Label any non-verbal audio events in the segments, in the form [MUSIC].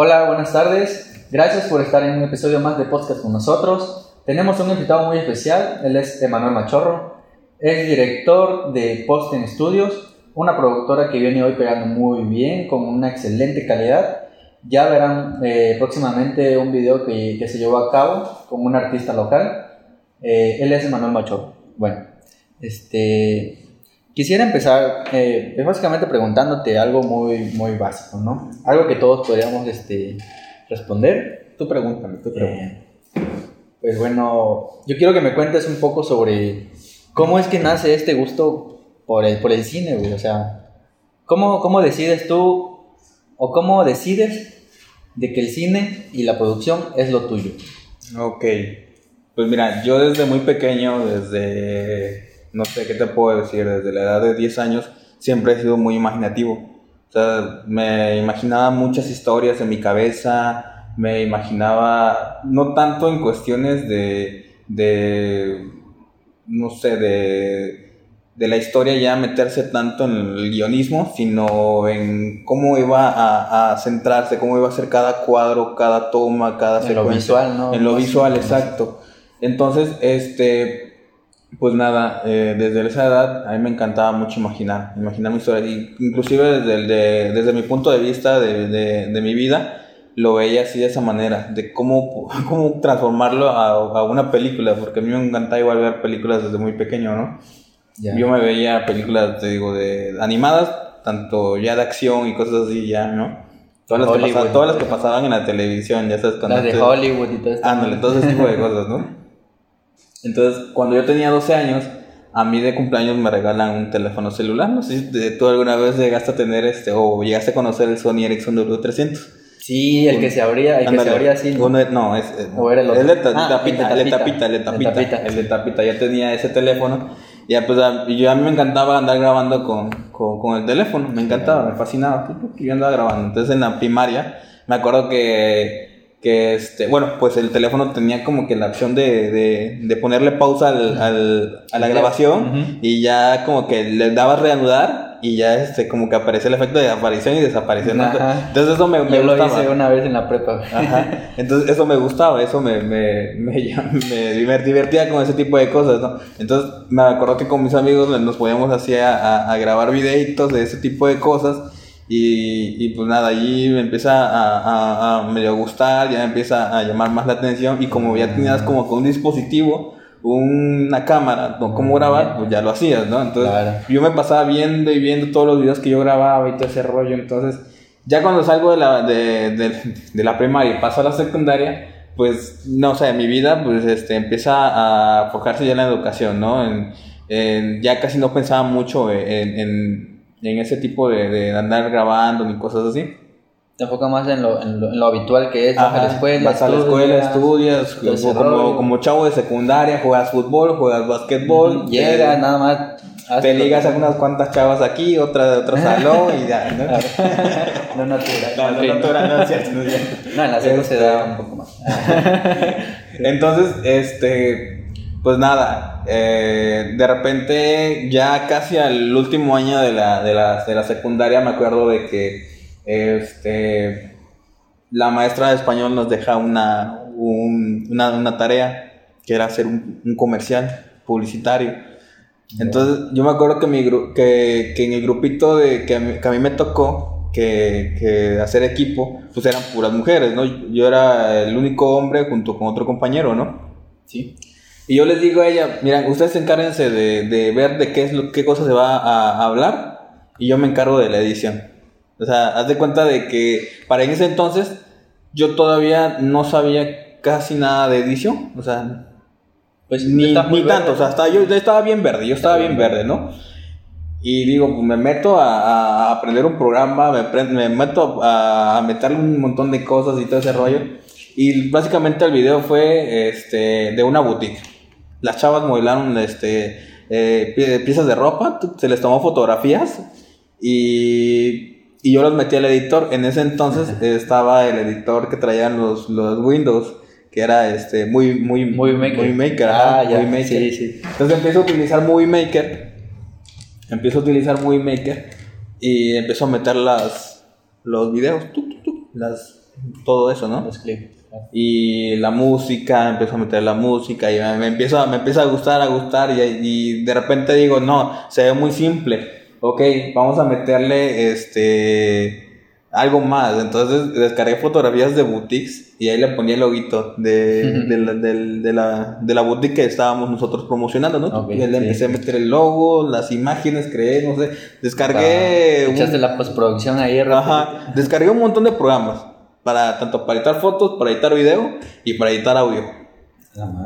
Hola, buenas tardes. Gracias por estar en un episodio más de podcast con nosotros. Tenemos un invitado muy especial, él es Emanuel Machorro. Es director de Posten Studios, una productora que viene hoy pegando muy bien, con una excelente calidad. Ya verán eh, próximamente un video que, se llevó a cabo con un artista local. Eh, él es Emanuel Machorro. Bueno, este, Quisiera empezar eh, básicamente preguntándote algo muy, muy básico, ¿no? Algo que todos podríamos este, responder. Tú pregúntame, tú pregúntame. pues bueno, yo quiero que me cuentes un poco sobre cómo es que nace este gusto por el, por el cine, güey. O sea, ¿cómo, ¿cómo decides tú o cómo decides de que el cine y la producción es lo tuyo? Ok. Pues mira, yo desde muy pequeño, desde no sé qué te puedo decir, desde la edad de 10 años siempre he sido muy imaginativo. O sea, me imaginaba muchas historias en mi cabeza, me imaginaba, no tanto en cuestiones de, de no sé, de, de la historia ya meterse tanto en el guionismo, sino en cómo iba a, a centrarse, cómo iba a ser cada cuadro, cada toma, cada en lo visual, ¿no? En lo visual, exacto. Entonces, este, pues nada, eh, desde esa edad a mí me encantaba mucho imaginar, imaginar mi historia. inclusive desde, desde mi punto de vista de, de, mi vida, lo veía así de esa manera, de cómo, [LAUGHS] cómo transformarlo a, a, una película, porque a mí me encantaba igual ver películas desde muy pequeño, ¿no? Yo me veía películas, te digo, de animadas, tanto ya de acción y cosas así, ya, ¿no? Todas las, que pasaban, todas las que pasaban en la televisión, ya sabes. Las de Hollywood y todo esto. Ándale, todo ese tipo de cosas, ¿no? Entonces, cuando yo tenía 12 años, a mí de cumpleaños me regalan un teléfono celular. No sé si tú alguna vez llegaste a tener este, o llegaste a conocer el Sony Ericsson W300. Sí, el que se abría, el que se abría así. ¿no? no, es, o era el, el de tapita, el de tapita, el de tapita, el de tapita. Ya tenía ese teléfono. Y pues, a, yo a mí me encantaba andar grabando con, con, con el teléfono. Me encantaba, me fascinaba. Yo andaba grabando. Entonces, en la primaria, me acuerdo que que este, bueno, pues el teléfono tenía como que la opción de, de, de ponerle pausa al, al, a la grabación y ya como que le dabas reanudar y ya este como que aparece el efecto de aparición y desaparición. Entonces eso me, me Yo lo hice una vez en la prepa. Ajá. [LAUGHS] Entonces eso me gustaba, eso me, me, me, [LAUGHS] me, divertía con ese tipo de cosas, ¿no? Entonces me acuerdo que con mis amigos nos podíamos así a, a grabar videitos de ese tipo de cosas y, y, pues nada, allí me empieza a, a, a, medio gustar, ya empieza a llamar más la atención y como ya tenías como con un dispositivo, una cámara, ¿no? cómo grabar, pues ya lo hacías, ¿no? Entonces yo me pasaba viendo y viendo todos los videos que yo grababa y todo ese rollo, entonces ya cuando salgo de la, de, de, de la primaria y paso a la secundaria, pues no o sé, sea, mi vida pues este, empieza a enfocarse ya en la educación, ¿no? En, en, ya casi no pensaba mucho en, en en ese tipo de, de andar grabando ni cosas así. Te enfoca más en lo, en lo, en lo habitual que es vas a la escuela, vas a la escuela, estudias, como, como, chavo de secundaria, juegas fútbol, juegas basquetbol, llegas nada más. Te ligas a unas cuantas chavas aquí, otra de otro salón y ya, ¿no? [LAUGHS] no natural. No, no natural, no no es cierto. No, en la seco se da un poco más. [LAUGHS] Entonces, este pues nada, eh, de repente ya casi al último año de la, de la, de la secundaria me acuerdo de que este, la maestra de español nos deja una, una, tarea que era hacer un, un comercial publicitario. Entonces yo me acuerdo que, mi, que, que en el grupito de, que, a mí, que a mí me tocó que, que, hacer equipo, pues eran puras mujeres, ¿no? Yo era el único hombre junto con otro compañero, ¿no? Sí. Y yo les digo a ella, miren, ustedes encárguense de, de ver de qué es lo, qué cosa se va a, hablar y yo me encargo de la edición. O sea, haz de cuenta de que para ese entonces yo todavía no sabía casi nada de edición, o sea, pues ni, ni tanto, o sea, estaba, yo estaba bien verde, yo estaba bien verde, ¿no? Y digo, pues me meto a, a aprender un programa, me, me meto a, a meterle un montón de cosas y todo ese rollo. Y básicamente el video fue este, de una boutique las chavas modelaron este, eh, piezas de ropa, se les tomó fotografías y, y yo los metí al editor. En ese entonces estaba el editor que traían los, los Windows que era este muy muy Movie Maker, ah, ya. Maker. Sí, sí. Entonces empiezo a utilizar Movie Maker. Empiezo a utilizar Movie Maker y empiezo a meter las los videos, las todo eso, ¿no? Los clips. Y la música, empiezo a meter la música y me, me empiezo, a- me empieza a gustar, a gustar y, y de repente digo, no, se ve muy simple. Ok, vamos a meterle este algo más. Entonces descargué fotografías de boutiques y ahí le ponía el loguito de, [LAUGHS] de, la, de la, de la boutique que estábamos nosotros promocionando, ¿no? Y le sí. empecé a meter el logo, las imágenes, creé, no sé, descargué... Ah, un- Echaste la postproducción ahí. Ajá, descargué un montón de programas, para, tanto para editar fotos, para editar video y para editar audio.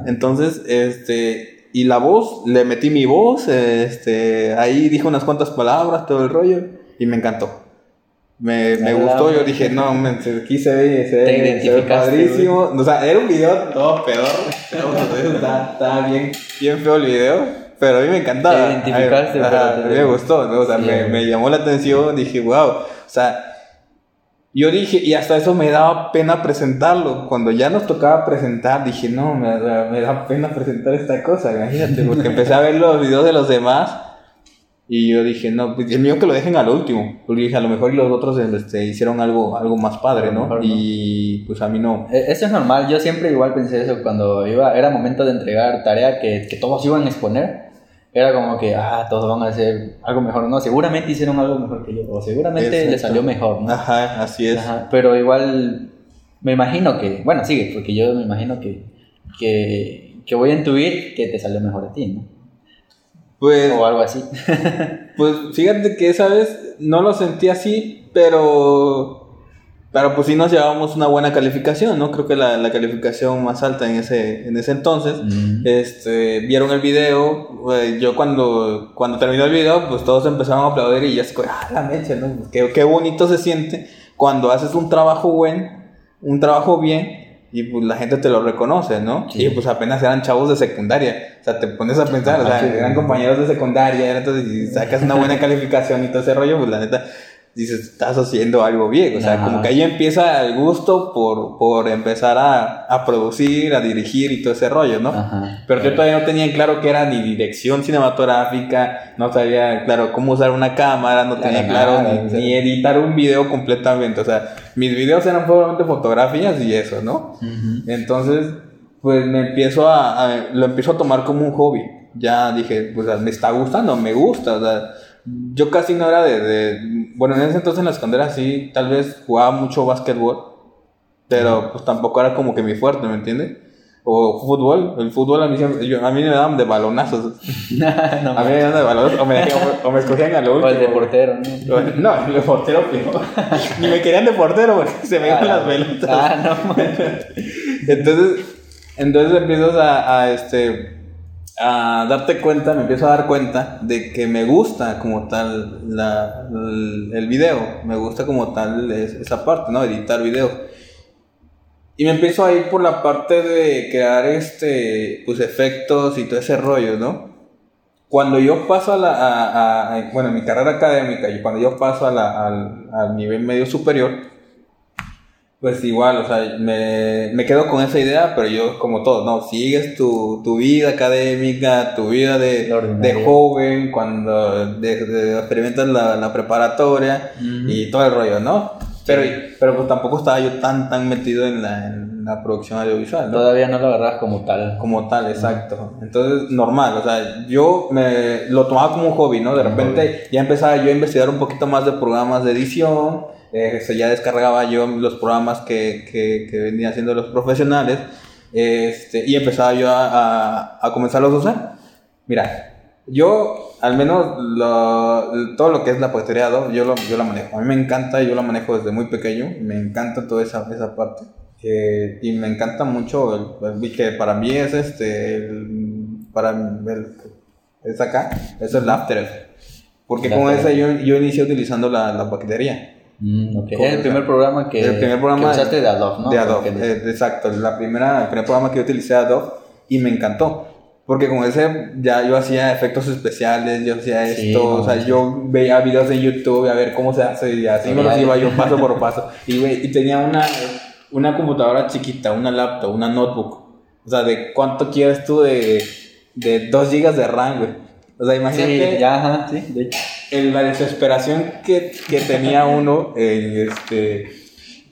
Entonces, este, y la voz, le metí mi voz, este, ahí dije unas cuantas palabras, todo el rollo, y me encantó. Me, me gustó, yo dije, no, se- aquí se ve, se ve, se ve padrísimo. O sea, era un video todo peor, estaba, [LAUGHS] estaba bien, bien feo el video, pero a mí me encantaba. Te identificaste, a te- mí me gustó, ¿no? o sea, Sí, me, me llamó la atención, dije, wow, o sea, yo dije, y hasta eso me daba pena presentarlo. Cuando ya nos tocaba presentar, dije, no, me, da- me da pena presentar esta cosa, imagínate, [LAUGHS] porque empecé a ver los videos de los demás y yo dije, no, pues el mío que lo dejen al último, porque dije, a lo mejor los otros este, hicieron algo, algo más padre, ¿no? Y pues a mí no. Eh, Eso es normal, yo siempre igual pensé eso cuando iba, era momento de entregar tarea que, que todos iban a exponer. Era como que, ah, todos van a hacer algo mejor, no, seguramente hicieron algo mejor que yo, o seguramente les salió mejor, ¿no? Ajá, así es. Ajá, pero igual me imagino que, bueno, sigue, porque yo me imagino que, que, que voy a intuir que te salió mejor a ti, ¿no? Pues, O algo así. [LAUGHS] pues fíjate que esa vez no lo sentí así, pero... Pero pues sí nos llevábamos una buena calificación, ¿no? Creo que la, la calificación más alta en ese, en ese entonces. Mm. Este, vieron el video, eh, yo cuando, cuando terminó el video, pues todos empezaron a aplaudir y yo así, ah, la mecha, ¿no? Pues, Qué, qué bonito se siente cuando haces un trabajo buen, un trabajo bien, y pues la gente te lo reconoce, ¿no? Sí. Y pues apenas eran chavos de secundaria, o sea, te pones a pensar, o sea, sí. eran compañeros de secundaria, entonces si sacas una buena calificación y todo ese rollo, pues la neta, dices, estás haciendo algo bien, o sea, como que ahí empieza el gusto por, por empezar a, a producir, a dirigir y todo ese rollo, ¿no? Ajá. Pero yo todavía no tenía en claro que era ni dirección cinematográfica, no sabía claro cómo usar una cámara, no tenía claro nada, ni, editar un video completamente. O sea, mis videos eran solamente fotografías y eso, ¿no? Ujú. Entonces, pues me empiezo a, a- lo empiezo a tomar como un hobby. Ya dije, pues me está gustando, me gusta. O sea, yo casi no era de, de- bueno, en ese entonces en la secundaria sí, tal vez jugaba mucho básquetbol, pero pues tampoco era como que mi fuerte, ¿me entiendes? O fútbol, el fútbol a mí, yo- a mí me daban de balonazos. [LAUGHS] no, A mí me daban de balonazos o me, o me escogían a lo o último. el de portero, ¿no? No, el de portero. [LAUGHS] Ni me querían de portero porque se me iban Ah, las pelotas. Ah, no, man. [LAUGHS] Entonces, entonces empiezas a, a, este a darte cuenta, me empiezo a dar cuenta de que me gusta como tal la, el, el video, me gusta como tal es- esa parte, ¿no? Editar video. Y me empiezo a ir por la parte de crear este, pues efectos y todo ese rollo, ¿no? Cuando yo paso a la, a, a- a- bueno, en mi carrera académica y cuando yo paso a la- al, al nivel medio superior, pues igual, o sea, me, me quedo con esa idea, pero yo como todo, no, sigues tu, tu vida académica, tu vida de, de joven, cuando de, de- experimentas la, la preparatoria y todo el rollo, ¿no? Pero, pero pues tampoco estaba yo tan, tan metido en la, en la producción audiovisual, ¿no? Todavía no lo agarras como tal. Como tal, exacto. Entonces, normal, o sea, yo me lo tomaba como un hobby, ¿no? De repente ya empezaba yo a investigar un poquito más de programas de edición, eh, se- ya descargaba yo los programas que, que, que venían haciendo los profesionales, este, y empezaba yo a, a, a comenzarlos a usar. Mira, yo, al menos, lo- todo lo que es la Adobe, yo lo, yo la manejo. A mí me encanta, yo la manejo desde muy pequeño, me encanta toda esa, esa parte. Eh, y me encanta mucho, el, el- que para mí es este, el- para el, es acá, es el After Effects. Porque con ese yo, yo inicié utilizando la, la paquetería. Mm, ok. Como Es el primer programa que, el primer programa que usaste de Adobe, ¿no? De Adobe, eh, exacto. La primera, el primer programa que yo utilicé Adobe y me encantó. Porque con ese ya yo hacía efectos especiales, yo hacía esto, Sí, o sea, sí. yo veía videos en YouTube a ver cómo se hace y así me los iba yo paso por paso. [LAUGHS] Y, y tenía una, una computadora chiquita, una laptop, una notebook. O sea, ¿de cuánto quieres tú de, de 2 GB de RAM, güey? O sea, imagínate Sí, ya, ajá, sí, de hecho. en la desesperación que, que tenía uno en, este,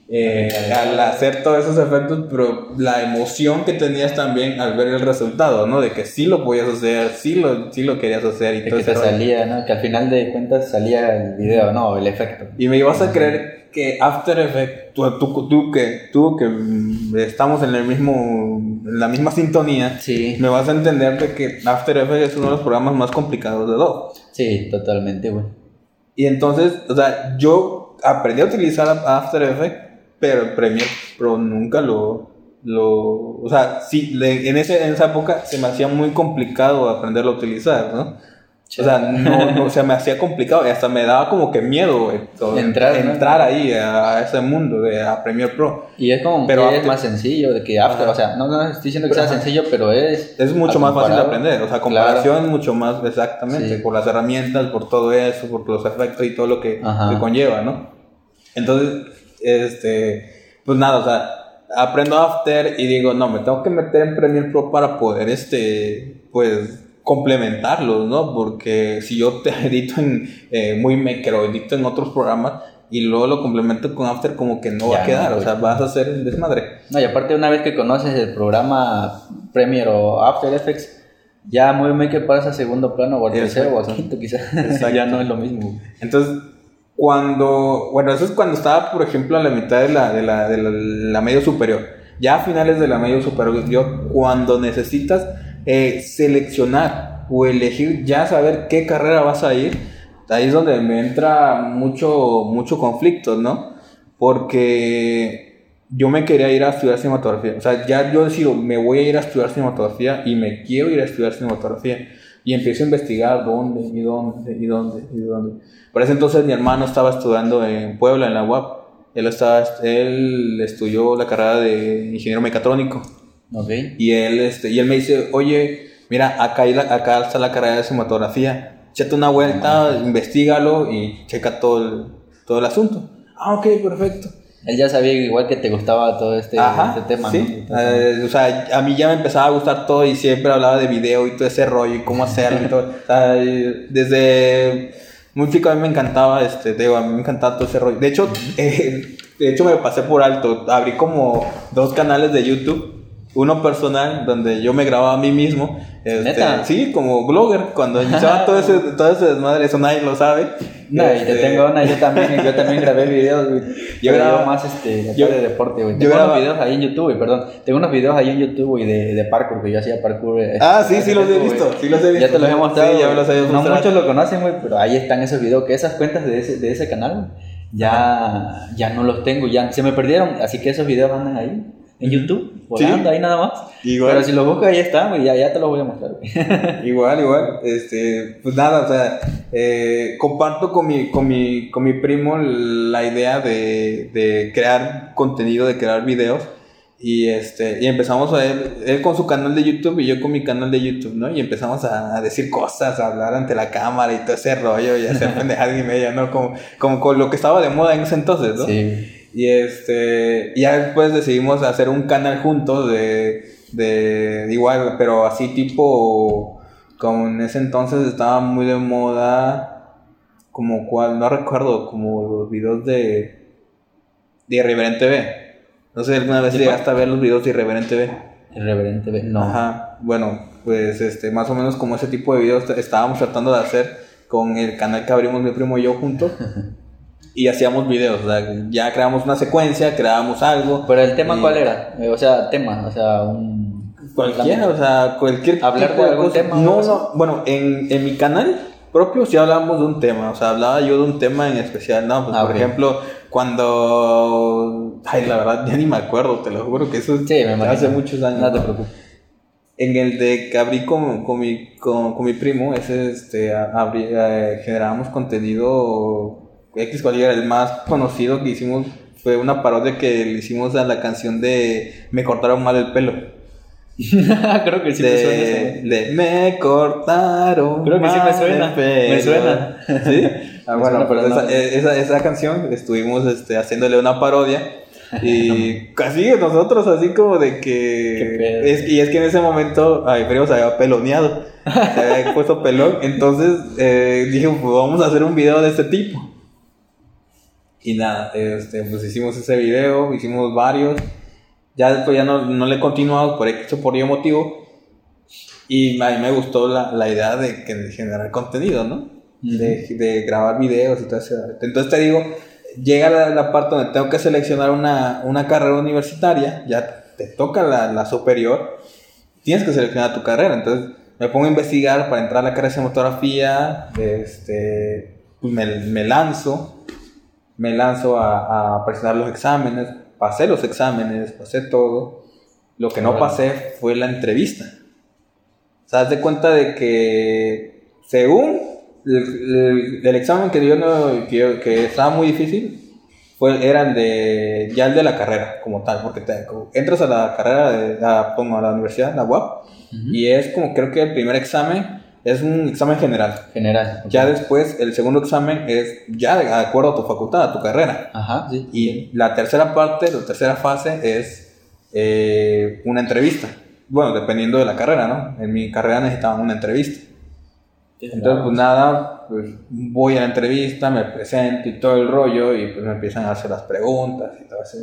eh, al hacer todos esos efectos, pero la emoción que tenías también al ver el resultado, ¿no? De que sí lo podías hacer, sí lo, sí lo querías hacer y De todo que te ese rollo. salía, ¿no? Que al final de cuentas salía el video, no, el efecto. Y me ibas a creer que After Effects, tú, tú, tú que, tú que mm, estamos en el mismo, en la misma sintonía, Sí. me vas a entender de que After Effects es uno de los programas más complicados de Adobe. Sí, totalmente, güey. Y entonces, o sea, yo aprendí a utilizar After Effects, pero el Premiere Pro nunca lo, lo, o sea, sí, en, ese, en esa época se me hacía muy complicado aprenderlo a utilizar, ¿no? O sea, no, no, se me hacía complicado y hasta me daba como que miedo güey, todo- Entrar, ¿no? entrar ahí a, a ese mundo de a Premiere Pro. Y es como Pero que es más sencillo de que After, Ajá. o sea, no, no estoy diciendo que Pero, sea sencillo, pero es... Es mucho más fácil de aprender, o sea, Claro. comparación mucho más exactamente, Sí. por las herramientas, por todo eso, por los efectos y todo lo que, que conlleva, ¿no? Entonces, este, pues nada, o sea, aprendo After y digo, no, me tengo que meter en Premiere Pro para poder, este, pues, complementarlos, ¿no? Porque si yo te [LAUGHS] edito en, eh, muy micro, edito en otros programas y luego lo complemento con After, como que no va a quedar, no, o sea, vas a hacer el desmadre. No, y aparte una vez que conoces el programa Premiere o After Effects, ya muy que pasa a segundo plano o al tercero o al quinto quizás. [LAUGHS] Ya no es lo mismo. Entonces, cuando, bueno, eso es cuando estaba, por ejemplo, a la mitad de la, de la, de la, la medio superior. Ya a finales de la medio superior, cuando necesitas eh, seleccionar o elegir, ya saber qué carrera vas a ir, ahí es donde me entra mucho, mucho conflicto, ¿no? Porque yo me quería ir a estudiar cinematografía. O sea, ya yo decido, me voy a ir a estudiar cinematografía y me quiero ir a estudiar cinematografía. Y empiezo a investigar dónde, y dónde, y dónde, y dónde. Por ese entonces mi hermano estaba estudiando en Puebla, en la UAP. Él, estaba, él estudió la carrera de ingeniero mecatrónico. Ok. Y él, este, y él me dice, oye, mira, acá, hay la- acá está la carrera de cinematografía. Échate una vuelta, investigalo y checa todo el, todo el asunto. Ah, ok, perfecto. Él ya sabía igual que te gustaba todo este, Ajá, este tema, sí. ¿no? Eh, o sea, a mí ya me empezaba a gustar todo y siempre hablaba de video y todo ese rollo y cómo hacerlo y todo. O sea, desde muy chico a mí me encantaba, este, te digo, a mí me encantaba todo ese rollo. De hecho, eh, de hecho me pasé por alto. Abrí como dos canales de YouTube. Uno personal, donde yo me grababa a mí mismo. Este, ¿Neta? Sí, como blogger. Cuando iniciaba todo ese, [LAUGHS] todo ese desmadre, eso nadie lo sabe. No, y te Este, tengo una, yo también, [LAUGHS] yo también grabé videos, güey. Yo Yo grababa- más este, yo- de deporte, güey. yo Tengo grababa- unos videos ahí en YouTube, güey, perdón. Tengo unos videos ahí en YouTube, güey, de, de parkour, que yo hacía parkour. eh, Ah, sí, sí los he visto, güey. sí los he visto. Ya te los he mostrado. Sí, ya me los he No mostrado. muchos lo conocen, güey, pero ahí están esos videos, que esas cuentas de ese, de ese canal, güey, ya, ya no los tengo, ya se me perdieron, así que esos videos andan ahí. En YouTube, volando ahí nada más. Igual. Pero si los buscas ahí están, güey, ya, ya te los voy a mostrar, güey. [LAUGHS] Igual, igual, este, pues nada, o sea, eh, comparto con mi, con mi, con mi primo la idea de, de crear contenido, de crear videos, y este, y empezamos a él, él con su canal de YouTube y yo con mi canal de YouTube, ¿no? Y empezamos a, a decir cosas, a hablar ante la cámara y todo ese rollo, y hacer [LAUGHS] pendejadas y media, ¿no? Como, como con lo que estaba de moda en ese entonces, ¿no? Sí. Y este, ya después decidimos hacer un canal juntos de, de igual, pero así tipo, como en ese entonces estaba muy de moda, como cual, no recuerdo, como los videos de, de Irreverent TV. No sé, alguna vez ¿Sí, llegaste a ver los videos de Irreverent TV. Irreverente, güey. no. Ajá, bueno, pues este, más o menos como ese tipo de videos estábamos tratando de hacer con el canal que abrimos mi primo y yo juntos. [LAUGHS] y hacíamos videos, o sea, ya creamos una secuencia, creábamos algo. Pero el tema, y- ¿cuál era? Eh, O sea, tema, o sea, un... Cualquiera, o sea, cualquier ¿Hablar tipo de algún cosa. tema No, no, bueno, en, en mi canal propio sí hablábamos de un tema, o sea, hablaba yo de un tema en especial, no, pues Ah, por ejemplo, cuando, ay, la verdad, ya ni me acuerdo, te lo juro que eso es Sí, me hace muchos años. No te preocupes. En el de que abrí con, con, mi, con, con mi primo, ese este, abrí- eh, generábamos contenido X cualquiera, el más conocido que hicimos fue una parodia que le hicimos a la canción de Me cortaron mal el pelo. [LAUGHS] Creo que sí me suena de, ese. de Me cortaron Creo que sí me suena, me suena. [LAUGHS] ¿Sí? Ah, [LAUGHS] Me bueno, suena, pues pero esa, no. eh, esa, esa canción estuvimos este, haciéndole una parodia y casi nosotros así como de Qué que pedo. es, y es que en ese momento a primo se había peloneado se había puesto pelón entonces eh, dije pues vamos a hacer un video de este tipo Y nada, este, pues hicimos ese video, hicimos varios. Ya después ya no, no le he continuado por X por Y motivo. Y a mí me gustó la, la idea de, que, de generar contenido, ¿no? de, de, grabar videos y todo eso. Entonces te digo, llega la, la parte donde tengo que seleccionar una, una carrera universitaria, ya te toca la, la, superior, tienes que seleccionar tu carrera. Entonces me pongo a investigar para entrar a la carrera de cinematografía, este, pues me, me lanzo, me lanzo a, a presentar los exámenes, pasé los exámenes, pasé todo. Lo que no pasé fue la entrevista. O sea, haz de cuenta de que, según el, el, el examen que dio no, que, que, estaba muy difícil, fue, era el de, ya el de la carrera, como tal, porque te, entras a la carrera, de, a, pongo a la universidad, la UAP, uh -huh. y es como, creo que el primer examen es un examen general. General. Okay. Ya después, el segundo examen es ya de acuerdo a tu facultad, a tu carrera. Ajá, sí. Y la tercera parte, la tercera fase es eh, una entrevista. Bueno, dependiendo de la carrera, ¿no? En mi carrera necesitaban una entrevista. Entonces, pues nada, pues voy a la entrevista, me presento y todo el rollo, y pues me empiezan a hacer las preguntas y todo eso.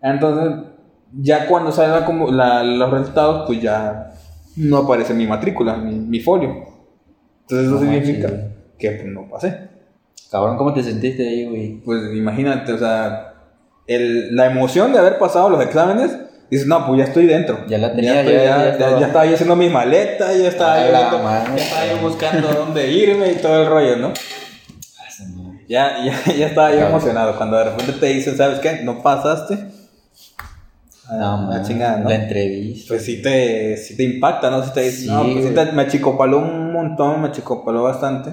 Entonces, ya cuando salen la, los resultados, pues ya no aparece mi matrícula, mi, mi folio. Entonces, eso no, significa sí. que pues, no pasé. Cabrón, ¿cómo te sentiste ahí, güey? Pues imagínate, o sea, el, la emoción de haber pasado los exámenes Dices, no, pues ya estoy dentro. Ya la tenía, ya, ya, ya, ya, ya, estaba yo haciendo mi maleta, ya estaba, yo, ya estaba yo buscando dónde irme y todo el rollo, ¿no? Ya, ya, [LAUGHS] ya estaba yo emocionado. Cuando de repente te dicen, ¿sabes qué? No pasaste. No, man, la chingada, ¿no? La entrevista. Pues sí te, sí te impacta, ¿no? Si te dicen, sí, no, pues sí te, me achicopaló un montón, me achicopaló bastante.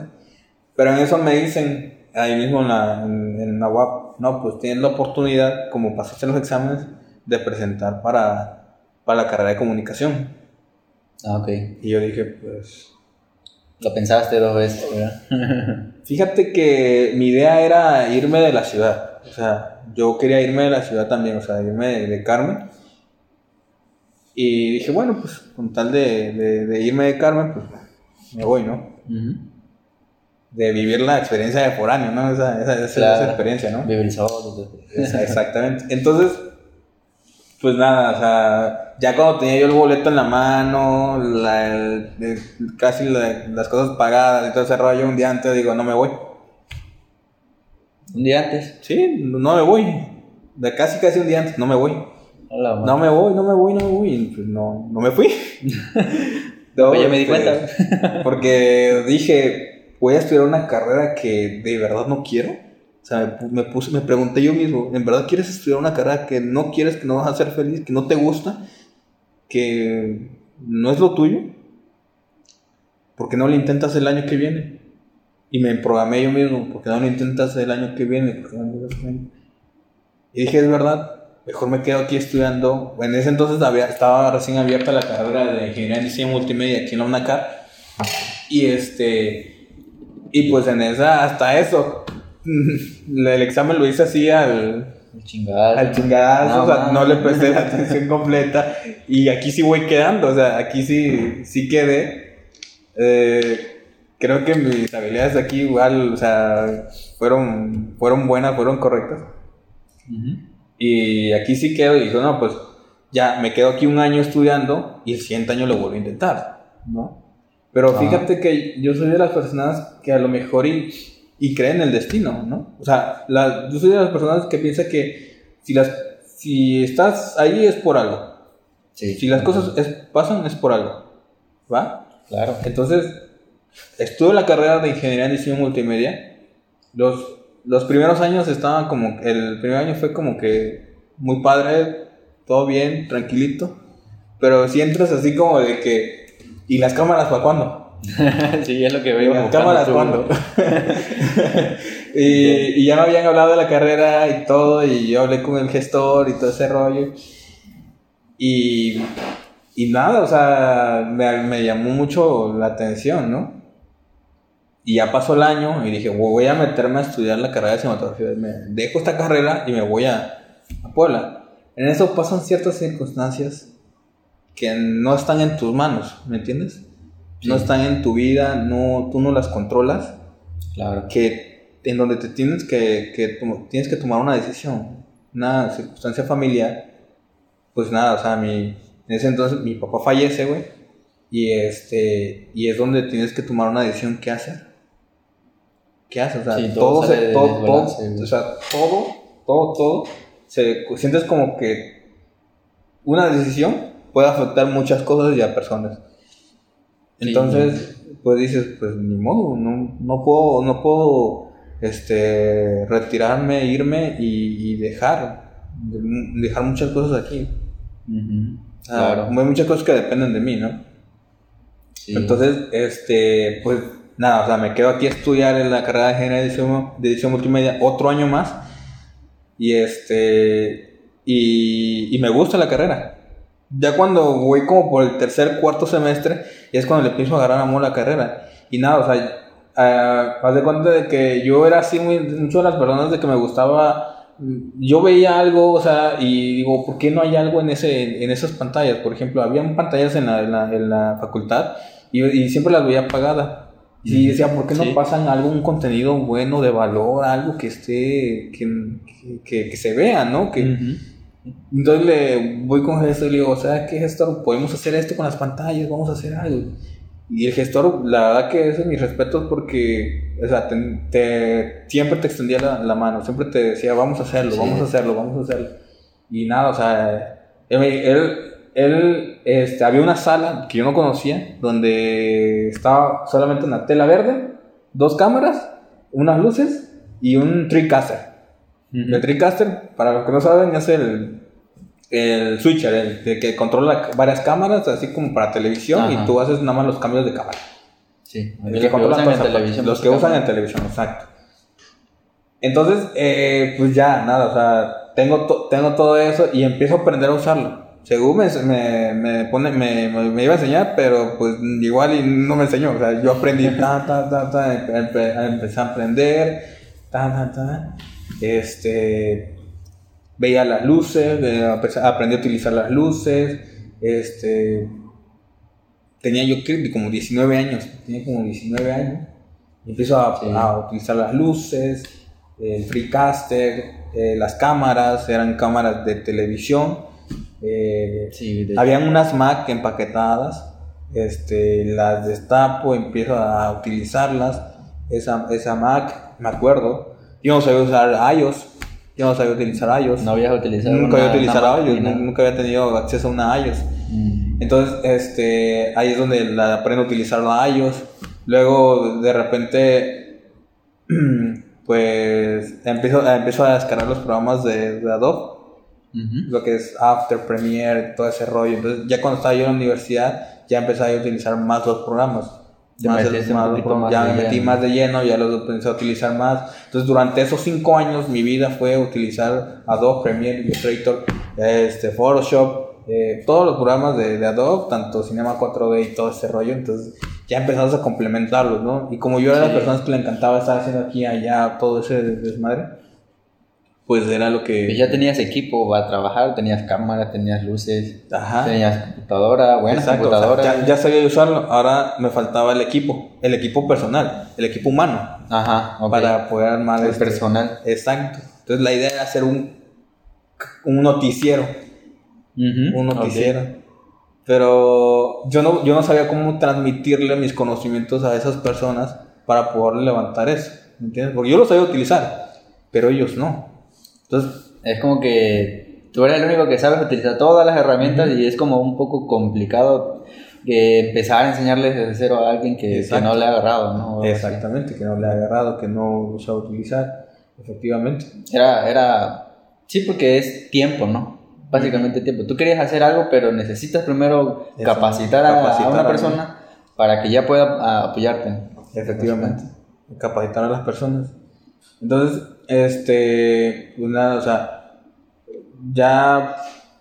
Pero en eso me dicen, ahí mismo en la, en, en la UAP, no, pues tienes la oportunidad, como pasaste los exámenes, de presentar para, para la carrera de comunicación. Ah, ok. Y yo dije, pues... Lo pensaste dos veces, ¿verdad? [LAUGHS] Fíjate que mi idea era irme de la ciudad. O sea, yo quería irme de la ciudad también, o sea, irme de, de Carmen. Y dije, bueno, pues con tal de, de, de, irme de Carmen, pues me voy, ¿no? Uh -huh. De vivir la experiencia de foráneo, ¿no? Esa, esa, esa, claro. esa experiencia, ¿no? Vivir solo. Exactamente. Entonces, pues nada, o sea, ya cuando tenía yo el boleto en la mano, la, el, el, casi la, las cosas pagadas y todo ese rollo, un día antes digo, no me voy. ¿Un día antes? Sí, no me voy. De casi casi un día antes, no me voy. Hola, no me voy, no me voy, no me voy. Pues no, no me fui. [LAUGHS] no, Oye, me di cuenta. porque dije, voy a estudiar una carrera que de verdad no quiero o sea, me, puse, me pregunté yo mismo, ¿en verdad quieres estudiar una carrera que no quieres, que no vas a ser feliz, que no te gusta, que no es lo tuyo? ¿Por qué no lo intentas el año que viene? Y me programé yo mismo, ¿por qué no lo intentas el año que viene? Y dije, es verdad, mejor me quedo aquí estudiando. En ese entonces había, estaba recién abierta la carrera de Ingeniería en Diseño Multimedia aquí en la UNACAR. Y este, y pues en esa, hasta eso, [LAUGHS] el examen lo hice así al, al chingadazo, al chingadazo no, o sea, no le presté la atención completa y aquí sí voy quedando, o sea, aquí sí, sí quedé. Eh, creo que mis habilidades aquí igual, o sea, fueron, fueron buenas, fueron correctas. Uh -huh. Y aquí sí quedo y digo, no, pues ya me quedo aquí un año estudiando y el siguiente año lo vuelvo a intentar, ¿no? Pero fíjate que yo soy de las personas que a lo mejor y y creen en el destino, ¿no? O sea, la, yo soy de las personas que piensa que si, las, si estás ahí es por algo. Sí, si las cosas es, pasan es por algo. ¿Va? Claro. Entonces, estuve la carrera de Ingeniería en Diseño Multimedia. Los, los primeros años estaban como, el primer año fue como que muy padre, todo bien, tranquilito. Pero si entras así como de que, ¿y las cámaras para cuándo? [LAUGHS] sí, es lo que veo. Las cámaras cuando. [LAUGHS] y, y, ya me habían hablado de la carrera y todo, y yo hablé con el gestor y todo ese rollo. Y, y nada, o sea, me, me, llamó mucho la atención, ¿no? Y ya pasó el año y dije, voy a meterme a estudiar la carrera de cinematografía. Me dejo esta carrera y me voy a, a Puebla. En eso pasan ciertas circunstancias que no están en tus manos, ¿me entiendes? no están en tu vida, no, tú no las controlas. Claro. Que en donde te tienes que, que tienes que tomar una decisión, una circunstancia familiar, pues nada, o sea, mi, en ese entonces mi papá fallece, güey, y este, y es donde tienes que tomar una decisión qué hacer. ¿Qué haces? O sea, Sí, todo todo, sale se, de todo, todo, o sea, todo, todo, todo, se, sientes como que una decisión puede afectar muchas cosas y a personas. Sí. Entonces, pues dices, pues ni modo, no, no puedo, no puedo este, retirarme, irme y, y dejar, de- dejar muchas cosas aquí. O sea, Claro. Hay muchas cosas que dependen de mí, ¿no? Sí. Entonces, este, pues nada, o sea, me quedo aquí a estudiar en la carrera de ingeniería de edición, de edición multimedia otro año más. Y este, y, y me gusta la carrera. Ya cuando voy como por el tercer, cuarto semestre, es cuando le a agarrar amor a la carrera. Y nada, o sea, ah, haz de cuenta de que yo era así, muy, mucho de las personas de que me gustaba. mm, Yo veía algo, o sea, y digo, ¿por qué no hay algo en, ese, en esas pantallas? Por ejemplo, había pantallas en la, en la, en la facultad y, y siempre las veía apagadas. Y Ujú. decía, ¿por qué no Sí. pasan algún contenido bueno, de valor, algo que esté, que, que, que se vea, ¿no? Que, Ujú. entonces le voy con el gestor y le digo, ¿sabes qué gestor? Podemos hacer esto con las pantallas, vamos a hacer algo. Y el gestor, la verdad que eso es mi respeto porque, o sea, te, te- siempre te extendía la, la mano, siempre te decía, vamos a hacerlo, Sí. vamos a hacerlo, vamos a hacerlo. Y nada, o sea, él, él, él, este, había una sala que yo no conocía, donde estaba solamente una tela verde, dos cámaras, unas luces y un TriCaster. Ujú. El TriCaster, para los que no saben, es el, el switcher, el, que controla varias cámaras, así como para televisión, Ajá. y tú haces nada más los cambios de cámara. Sí, El los que que controla usan en televisión. Los que usan en televisión, exacto. Entonces, eh, pues ya, nada, o sea, tengo, to- tengo todo eso y empiezo a aprender a usarlo. Según me, me, me pone, me, me, iba a enseñar, pero pues igual y no me enseñó. O sea, yo aprendí, [LAUGHS] ta, ta, ta, ta, empe- empe- empecé a aprender, ta, ta, ta. Este, veía las luces, eh, aprendí a utilizar las luces, este, tenía yo como 19 años, tenía como 19 años, empiezo a, Sí. a utilizar las luces, el FreeCaster, eh, las cámaras, eran cámaras de televisión, eh, Sí, habían unas Mac empaquetadas, este, las destapo, empiezo a utilizarlas, esa, esa Mac, me acuerdo, yo no sabía usar iOS, yo no sabía utilizar iOS, no habías utilizado. nunca había utilizado iOS, máquina. nunca había tenido acceso a una iOS. Mm. Entonces, este, ahí es donde la aprendo a utilizar la iOS. Luego, de repente, [CLEARS THROAT] pues empiezo, empiezo a descargar los programas de, de Adobe, Ujú. lo que es After, Premiere, todo ese rollo. Entonces, ya cuando estaba yo en la universidad, ya empecé a utilizar más los programas. Más el- más los programas. ya me metí lleno. más de lleno, ya los empecé a utilizar más. Entonces, durante esos cinco años, mi vida fue utilizar Adobe, Premiere, Illustrator, este, Photoshop, eh, todos los programas de, de Adobe, tanto Cinema 4D y todo ese rollo. Entonces, ya empezamos a complementarlos, ¿no? Y como yo era de Sí. las personas que le encantaba estar haciendo aquí allá todo ese desmadre, pues era lo que. Pues ya tenías equipo para trabajar, tenías cámara, tenías luces, Ajá. tenías computadora, buena Exacto, o sea, computadora. ya, ya sabía usarlo, ahora me faltaba el equipo, el equipo personal, el equipo humano, Ajá, ok. para poder armar El este- personal. Exacto. Entonces la idea era hacer un, un noticiero, Ujú, un noticiero. Pero yo no, yo no sabía cómo transmitirle mis conocimientos a esas personas para poder levantar eso, ¿me entiendes? Porque yo lo sabía utilizar, pero ellos no. Entonces, Es como que tú eres el único que sabes utilizar todas las herramientas y es como un poco complicado que empezar a enseñarles desde cero a alguien que, no le ha agarrado, ¿no? exactamente, que no le ha agarrado, que no lo sabe utilizar, efectivamente. Era, era, sí, porque es tiempo, ¿no? Básicamente tiempo. Tú querías hacer algo, pero necesitas primero Eso, capacitar, a- una a- persona para que ya pueda apoyarte. Efectivamente. Capacitar a las personas. Entonces, este, pues nada, o sea, ya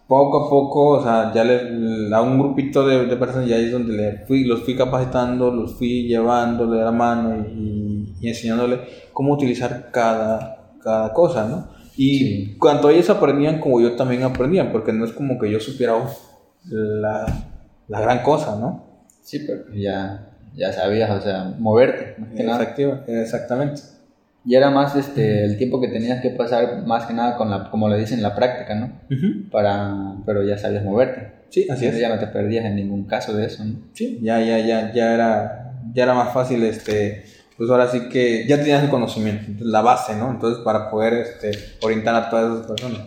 poco a poco, o sea, ya le, a un grupito de, de personas ya es donde le fui, los fui capacitando, los fui llevándole la mano y, y enseñándole cómo utilizar cada, cada cosa, ¿no? Y Sí. cuando ellos aprendían, como yo también aprendía, porque no es como que yo supiera la, la gran cosa, ¿no? Sí, pero ya, ya sabías, o sea, moverte. más que nada. Exactamente. Y era más este, el tiempo que tenías que pasar, más que nada, con la, como le dicen, la práctica, ¿no? Para, pero ya sabías moverte. Sí, así Entonces es. ya no te perdías en ningún caso de eso, ¿no? Sí, ya, ya, ya, ya era, ya era más fácil, este, pues ahora sí que ya tenías el conocimiento, la base, ¿no? Entonces para poder, este, orientar a todas esas personas.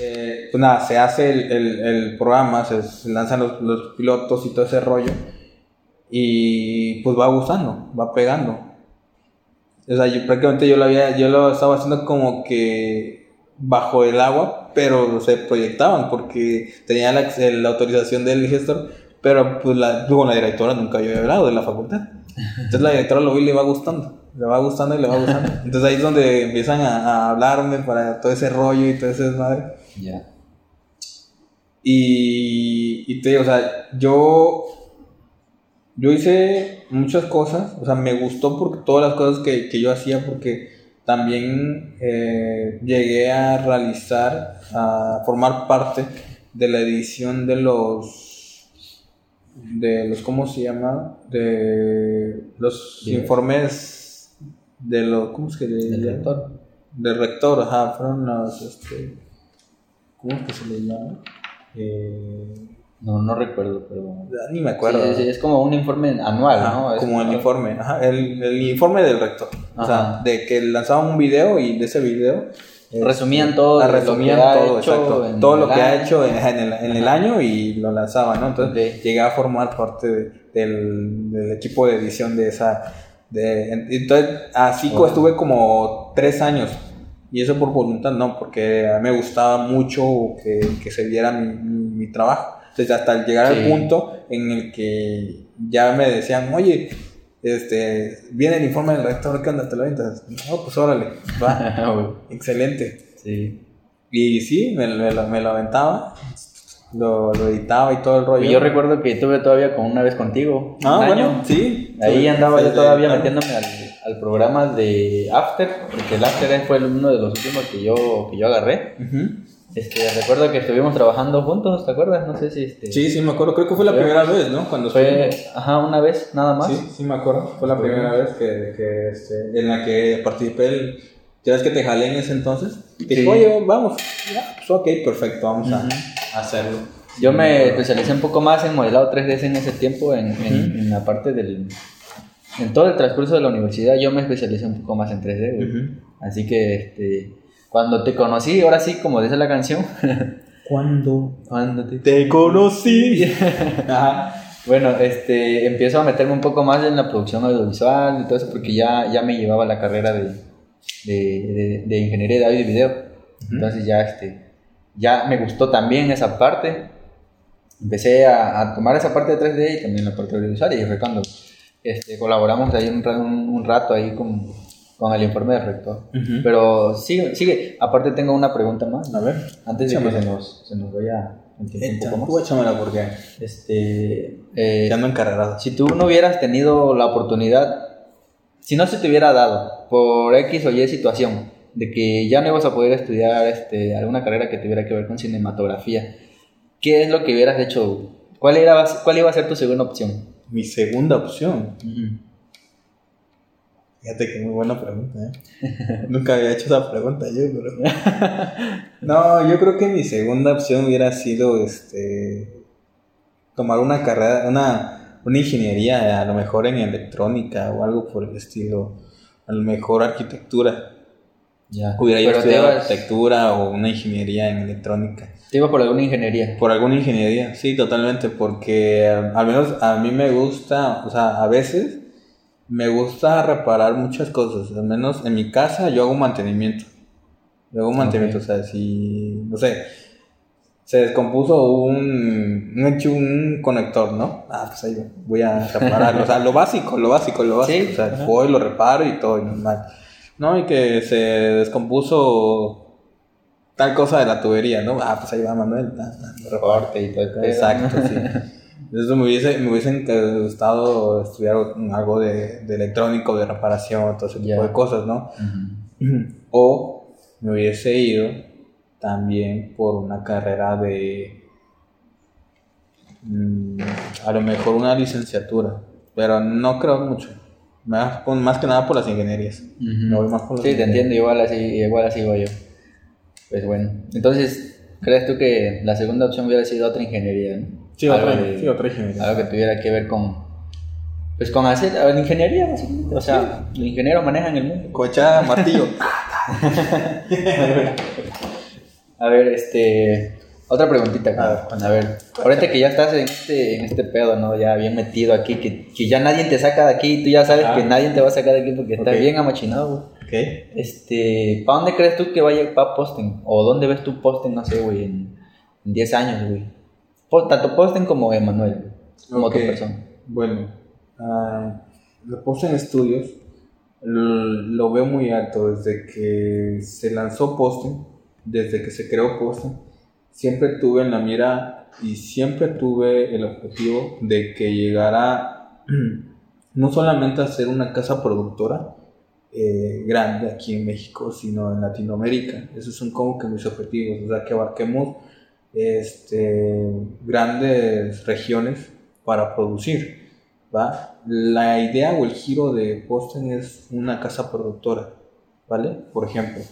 Eh, pues nada, se hace el, el, el programa, se, se lanzan los, los pilotos y todo ese rollo y pues va gustando, va pegando. O sea, yo prácticamente yo lo había, yo lo estaba haciendo como que bajo el agua, pero se proyectaban porque tenía la, la autorización del gestor, pero pues la, con la directora nunca había hablado de la facultad. Entonces la directora lo vi y le va gustando, le va gustando y le va gustando. [LAUGHS] Entonces ahí es donde empiezan a, a hablarme para todo ese rollo y todo ese desmadre. Ya. Y, y te digo, o sea, yo, yo hice muchas cosas, o sea, me gustó porque todas las cosas que, que yo hacía, porque también eh, llegué a realizar, a formar parte de la edición de los, de los, ¿cómo se llama? De los Bien. informes de los, ¿cómo es que llama? rector. Del rector, ajá, fueron los, este, ¿cómo es que se le llama? Eh, No, no recuerdo, pero... ni me acuerdo. Sí, sí, es como un informe anual, Ajá, ¿no? Es como el informe, ajá, el, el informe del rector. O sea, de que lanzaban un video y de ese video. este, Resumían todo ah, lo que resumían ha todo, hecho exacto. en Todo lo el que ha año. hecho en, en el, en el año y lo lanzaban, ¿no? Entonces llegué a formar parte de- del, del equipo de edición de esa. De, en- entonces, así Wow. estuve como tres años. Y eso por voluntad, no, porque a mí me gustaba mucho que, que se viera mi, mi- mi trabajo. Entonces, hasta llegar Sí. al punto en el que ya me decían, oye, este, viene el informe del rector, ¿qué onda? ¿Te lo avientas? No, pues órale, va, [LAUGHS] excelente. sí. Y sí, me, me lo, me lo aventaba, lo, lo editaba y todo el rollo. Y yo recuerdo que estuve todavía con una vez contigo. Ah, un bueno, año. sí. Ahí andaba yo todavía ah, metiéndome al, al programa de After, porque el After fue uno de los últimos que yo, que yo agarré. ujú. Este, recuerdo que estuvimos trabajando juntos, ¿te acuerdas? No sé si este, Sí, sí, me acuerdo. Creo que fue la primera vez, ¿no? Cuando fue, estuvimos. ajá, una vez nada más. Sí, sí, me acuerdo. Fue la primera vez que, que, este, en la que participé. El, ¿Ya ves que te jalé en ese entonces? Y te Sí. dije, oye, vamos. Ya, pues ok, perfecto, vamos a- hacerlo. Yo me especialicé un poco más en modelado 3D en ese tiempo, en, en- en la parte del... En todo el transcurso de la universidad yo me especialicé un poco más en 3D, güey. Ujú. Así que este, cuando te conocí, ahora sí, como dice la canción, [LAUGHS] Cuando cuando te... te conocí. [LAUGHS] Ajá. Bueno, este, empiezo a meterme un poco más en la producción audiovisual y todo eso porque ya, ya me llevaba la carrera de, de, de- de ingeniería de audio y video. Entonces ya, este, ya me gustó también esa parte. Empecé a, a tomar esa parte de 3D y también la parte audiovisual y fue cuando este, colaboramos ahí un, ra- un, un rato ahí con, con el informe del rector. Ujú. Pero sigue, sigue. Aparte tengo una pregunta más. A ver. Antes de que se nos, se nos vaya un Echa, poco tú más. échamela porque Este, eh, ya ando encarregado. si tú no hubieras tenido la oportunidad, si no se te hubiera dado por X o Y situación, de que ya no ibas a poder estudiar este, alguna carrera que tuviera que ver con cinematografía, ¿qué es lo que hubieras hecho? ¿Cuál, era, cuál iba a ser tu segunda opción? Mi segunda opción. Fíjate que muy buena pregunta, ¿eh? [LAUGHS] Nunca había hecho esa pregunta yo, pero... [LAUGHS] No, yo creo que mi segunda opción hubiera sido, este... Tomar una carrera, una, una ingeniería, a lo mejor en electrónica o algo por el estilo. A lo mejor arquitectura. Ya. Hubiera yo estudiado ibas, arquitectura o una ingeniería en electrónica. te ibas por alguna ingeniería. Por alguna ingeniería, sí, totalmente, porque eh, al menos a mí me gusta, o sea, a veces me gusta reparar muchas cosas, al menos en mi casa yo hago mantenimiento. Yo hago mantenimiento, o sea, si, no sé, se descompuso un, un, hecho un conector, ¿no? Ah, pues ahí voy a repararlo, o sea, lo básico, lo básico, lo básico, Sí, o sea, ajá. voy, lo reparo y todo, y normal. No, y que se descompuso tal cosa de la tubería, ¿no? Ah, pues ahí va Manuel, lo reparo. Reporte y todo. Exacto, sí. [LAUGHS] Entonces me hubiese, me hubiesen gustado estudiar algo de, de electrónico, de reparación, todo ese tipo de cosas, ¿no? [CLEARS THROAT] O me hubiese ido también por una carrera de mm, a lo mejor una licenciatura, pero no creo mucho. Más, más que nada por las ingenierías. Me voy más por las Sí, te entiendo, igual así, igual así voy yo. Pues bueno, entonces, ¿crees tú que la segunda opción hubiera sido otra ingeniería? ¿no? Sí, otra, de- sí, otra ingeniería. Algo que tuviera que ver con. Pues con hacer. a ver, ingeniería, básicamente. O sea, los ingenieros manejan el mundo. Cochada, martillo. [LAUGHS] A ver, este. Otra preguntita, A a ver, ahorita que ya estás en este, en este pedo, ¿no? Ya bien metido aquí, que, que ya nadie te saca de aquí, tú ya sabes que nadie te va a sacar de aquí porque estás Ok. bien amachinado, güey. ok. Este, ¿para dónde crees tú que vaya el pa posting? ¿O dónde ves tu posting, no sé, güey, en, en 10 años, güey? Po- Tanto posting como Emanuel, como Ok. tu persona. Bueno, ah, lo puse en estudios. Lo, veo muy alto desde que se lanzó Posting, desde que se creó Posting. Siempre tuve en la mira y siempre tuve el objetivo de que llegara [CLEARS THROAT] no solamente a ser una casa productora eh, grande aquí en México, sino en Latinoamérica. Esos son como que mis objetivos, o sea, que abarquemos este, grandes regiones para producir. ¿va? La idea o el giro de Posten es una casa productora, ¿vale? Por ejemplo,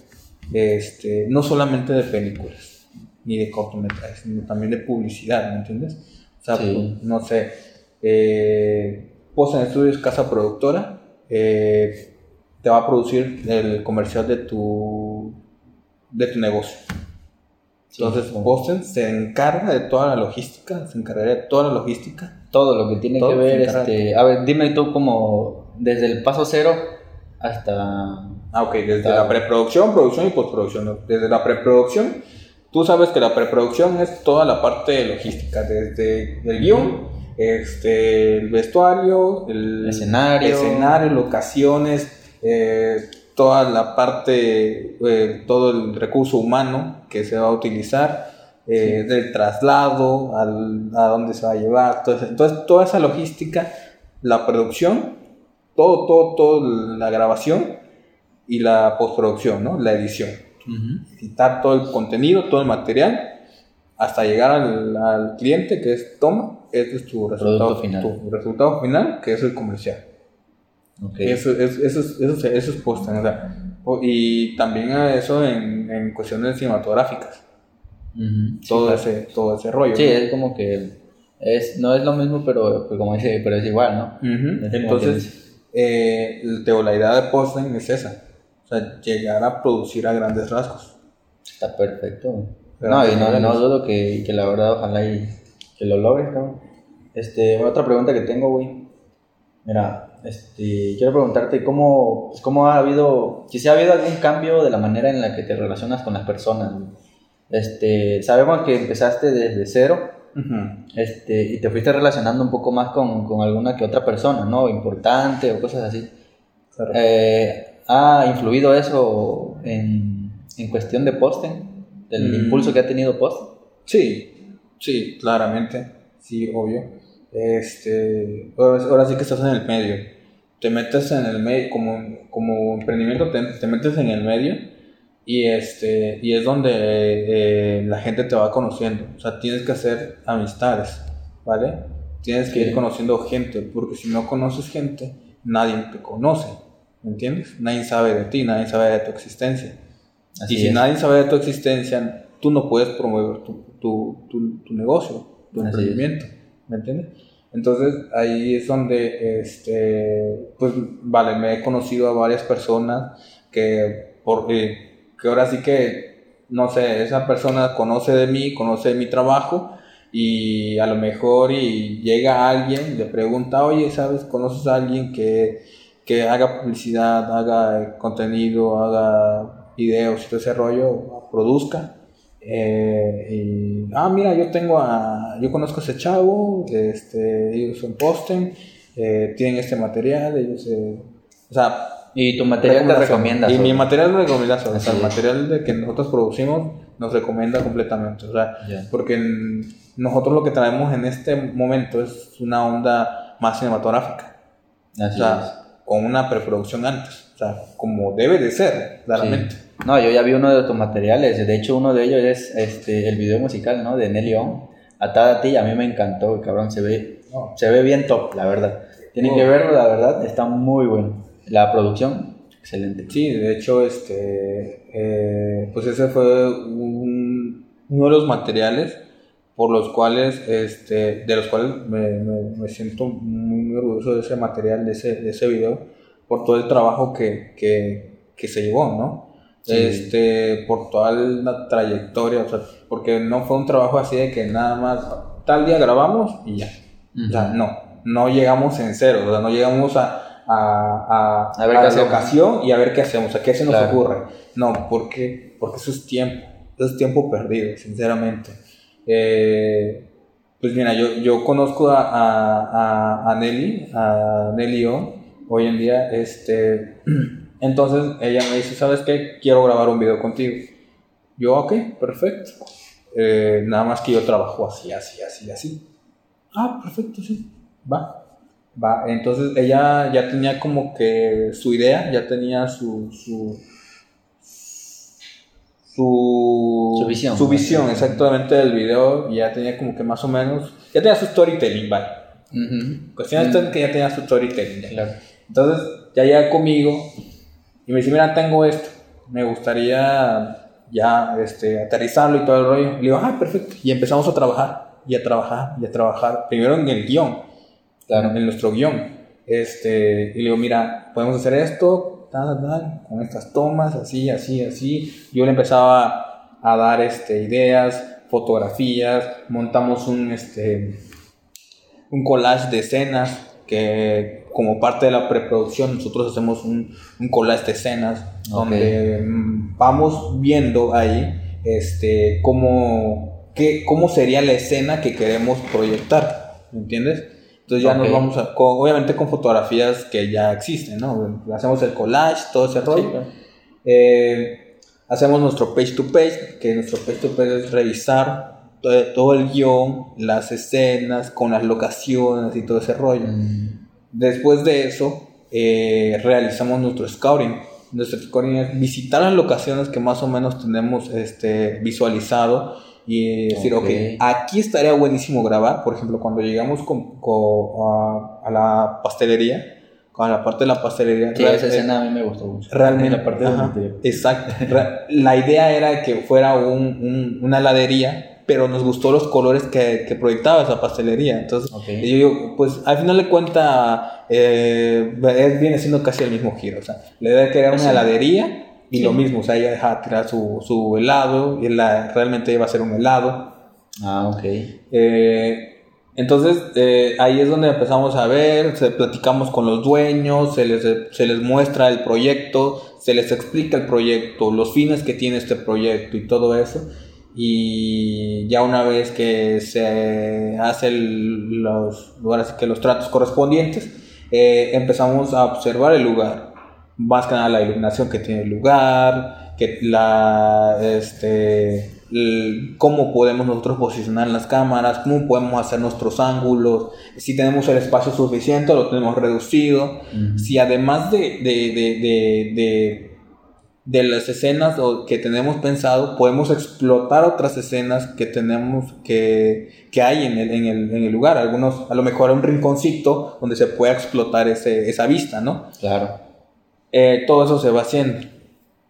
este, no solamente de películas ni de cortometrajes, sino también de publicidad, ¿me entiendes? O sea, Sí. pues, no sé, eh, Posten Studios, casa productora, eh, te va a producir el comercial de tu, de tu negocio. Entonces, Posten se encarga de toda la logística, se encargaría de toda la logística. todo lo que tiene que ver, este, a ver, dime tú como desde el paso cero hasta... Ah, ok, desde la preproducción, producción y postproducción. Desde la preproducción, tú sabes que la preproducción es toda la parte logística, desde el guion, este, el vestuario, el Escenario. escenario, locaciones, eh, toda la parte, eh, todo el recurso humano que se va a utilizar, eh, del traslado, al, a dónde se va a llevar. Entonces, entonces, toda esa logística, la producción, todo, todo, todo, la grabación y la postproducción, ¿no? La edición. Editar todo el contenido, todo el material, hasta llegar al, al cliente, que es toma, este es tu resultado Producto final. Tu resultado final, que es el comercial. Ok. Eso, es, eso, es- eso, es- eso es posting, o sea, y también a eso en, en cuestiones cinematográficas, Ujú, sí, todo, claro. ese, todo ese rollo. Sí, ¿no? es como que es, no es lo mismo, pero pues, como dice, pero es igual, ¿no? Ujú. Es como que Entonces, eh, la idea de posting es esa, o sea, llegar a producir a grandes rasgos. Está perfecto. Pero no, y no, no dudo que, que la verdad ojalá y que lo logres, cabrón. Este, otra pregunta que tengo, güey. Mira, este, quiero preguntarte cómo, pues, cómo ha habido, si ha habido algún cambio de la manera en la que te relacionas con las personas. Este, sabemos que empezaste desde cero, este, y te fuiste relacionando un poco más con, con alguna que otra persona, ¿no? Importante o cosas así. Claro. Eh, ¿Ha influido eso en, en cuestión de posting? ¿Del Mm. impulso que ha tenido posting? Sí, sí, claramente, sí, obvio. Este, ahora sí que estás en el medio. Te metes en el medio, como, como emprendimiento, te, te metes en el medio y, este, y es donde eh, la gente te va conociendo. O sea, tienes que hacer amistades, ¿vale? Tienes que Sí. ir conociendo gente, porque si no conoces gente, nadie te conoce, ¿me entiendes? Nadie sabe de ti, nadie sabe de tu existencia. Así y si es. nadie sabe de tu existencia, tú no puedes promover tu, tu, tu, tu negocio, tu Así emprendimiento. ¿Me entiendes? Entonces ahí es donde, este, pues, vale, me he conocido a varias personas que, eh, que ahora sí que, no sé, esa persona conoce de mí, conoce de mi trabajo y a lo mejor y llega alguien, le pregunta, oye, ¿sabes? ¿Conoces a alguien que, que haga publicidad, haga contenido, haga videos y todo ese rollo, produzca? Eh, y, ah, mira, yo tengo a, yo conozco a ese chavo, este, ellos son posten, eh, tienen este material, ellos, eh, o sea, Y tu material te recomienda. Y sobre- mi material de recomendación, o sea, el es. material de que nosotros producimos nos recomienda completamente, o sea, porque nosotros lo que traemos en este momento es una onda más cinematográfica, o Así sea, con una preproducción antes, o sea, como debe de ser, claramente. Sí. No, yo ya vi uno de tus materiales. De hecho, uno de ellos es este, el video musical, ¿no? De Nelly On. Atada a ti, a mí me encantó, cabrón. Se ve, se ve bien top, la verdad. Tienen Oh. que verlo, la verdad, está muy bueno. La producción, excelente. Sí, de hecho, este, eh, pues ese fue un- uno de los materiales por los cuales, este, de los cuales me, me- me siento muy, muy orgulloso de ese material, de ese, de ese video, por todo el trabajo que, que, que se llevó, ¿no? Sí. Este, por toda la trayectoria, o sea, porque no fue un trabajo así de que nada más tal día grabamos y ya. O sea, no, no llegamos en cero, o sea, no llegamos a, a, a, A ver a la hacemos. locación y a ver qué hacemos, a qué se nos Claro. ocurre. No, porque, porque eso es tiempo, eso es tiempo perdido, sinceramente. Eh, pues mira, yo, yo conozco a, a, a- a Nelly, a Nelly O, hoy en día, este, [CLEARS THROAT] entonces ella me dice, ¿sabes qué? Quiero grabar un video contigo. Yo, ok, perfecto. Eh, nada más que yo trabajo así, así, así, así. Ah, perfecto, sí. Va. Va. Entonces ella ya tenía como que su idea, ya tenía su. su su, Su visión. su visión exactamente del video y ya tenía como que más o menos ya tenía su storytelling vale Ujú. cuestión en que ya tenía su storytelling. Claro. Entonces ya llega conmigo y me dice, mira, tengo esto, me gustaría ya este, aterrizarlo y todo el rollo. Le digo, ah, perfecto. Y empezamos a trabajar, y a trabajar, y a trabajar. Primero en el guion, Claro. en nuestro guion. Este, y le digo, mira, podemos hacer esto, tal, tal, con estas tomas, así, así, así. Yo le empezaba a dar este, ideas, fotografías, montamos un, este, un collage de escenas que como parte de la preproducción nosotros hacemos un, un collage de escenas donde mm, vamos viendo ahí este cómo, qué, cómo sería la escena que queremos proyectar, ¿me entiendes? Entonces ya nos vamos a, con- obviamente con fotografías que ya existen, ¿no? Hacemos el collage, todo ese rollo. Eh, hacemos nuestro page to page, que nuestro page to page es revisar todo, todo el guion, las escenas, con las locaciones y todo ese rollo. Mm, Después de eso, eh, realizamos nuestro scouting. Nuestro scouting es visitar las locaciones que más o menos tenemos este, visualizado y decir, ok, Ok. aquí estaría buenísimo grabar. Por ejemplo, cuando llegamos con, con- a, a la pastelería, a la parte de la pastelería, Sí, real- esa escena a mí me gustó mucho. Realmente. La parte interior. Exacto. La idea era que fuera un- un- una heladería, pero nos gustó los colores que, que proyectaba esa pastelería. Entonces, yo pues al final de cuentas, eh, es- viene siendo casi el mismo giro. O sea, la idea que era una heladería y Sí. lo mismo. O sea, ella dejaba tirar su, su helado y la, realmente iba a ser un helado. Ah, ok. Eh, entonces eh, ahí es donde empezamos a ver, se, platicamos con los dueños, se les, se les muestra el proyecto, se les explica el proyecto, los fines que tiene este proyecto y todo eso. Y ya una vez que se hacen los, sí que los tratos correspondientes, eh, empezamos a observar el lugar. Más que nada la iluminación que tiene el lugar, que la, este, el- cómo podemos nosotros posicionar las cámaras, cómo podemos hacer nuestros ángulos, si tenemos el espacio suficiente lo tenemos reducido, Ujú. si además de, de, de, de, de- las escenas o que tenemos pensado, podemos explotar otras escenas que tenemos que, que hay en el, en, el, en el lugar, algunos, a lo mejor un rinconcito donde se pueda explotar ese, esa vista, ¿no? Claro. Eh, todo eso se va haciendo.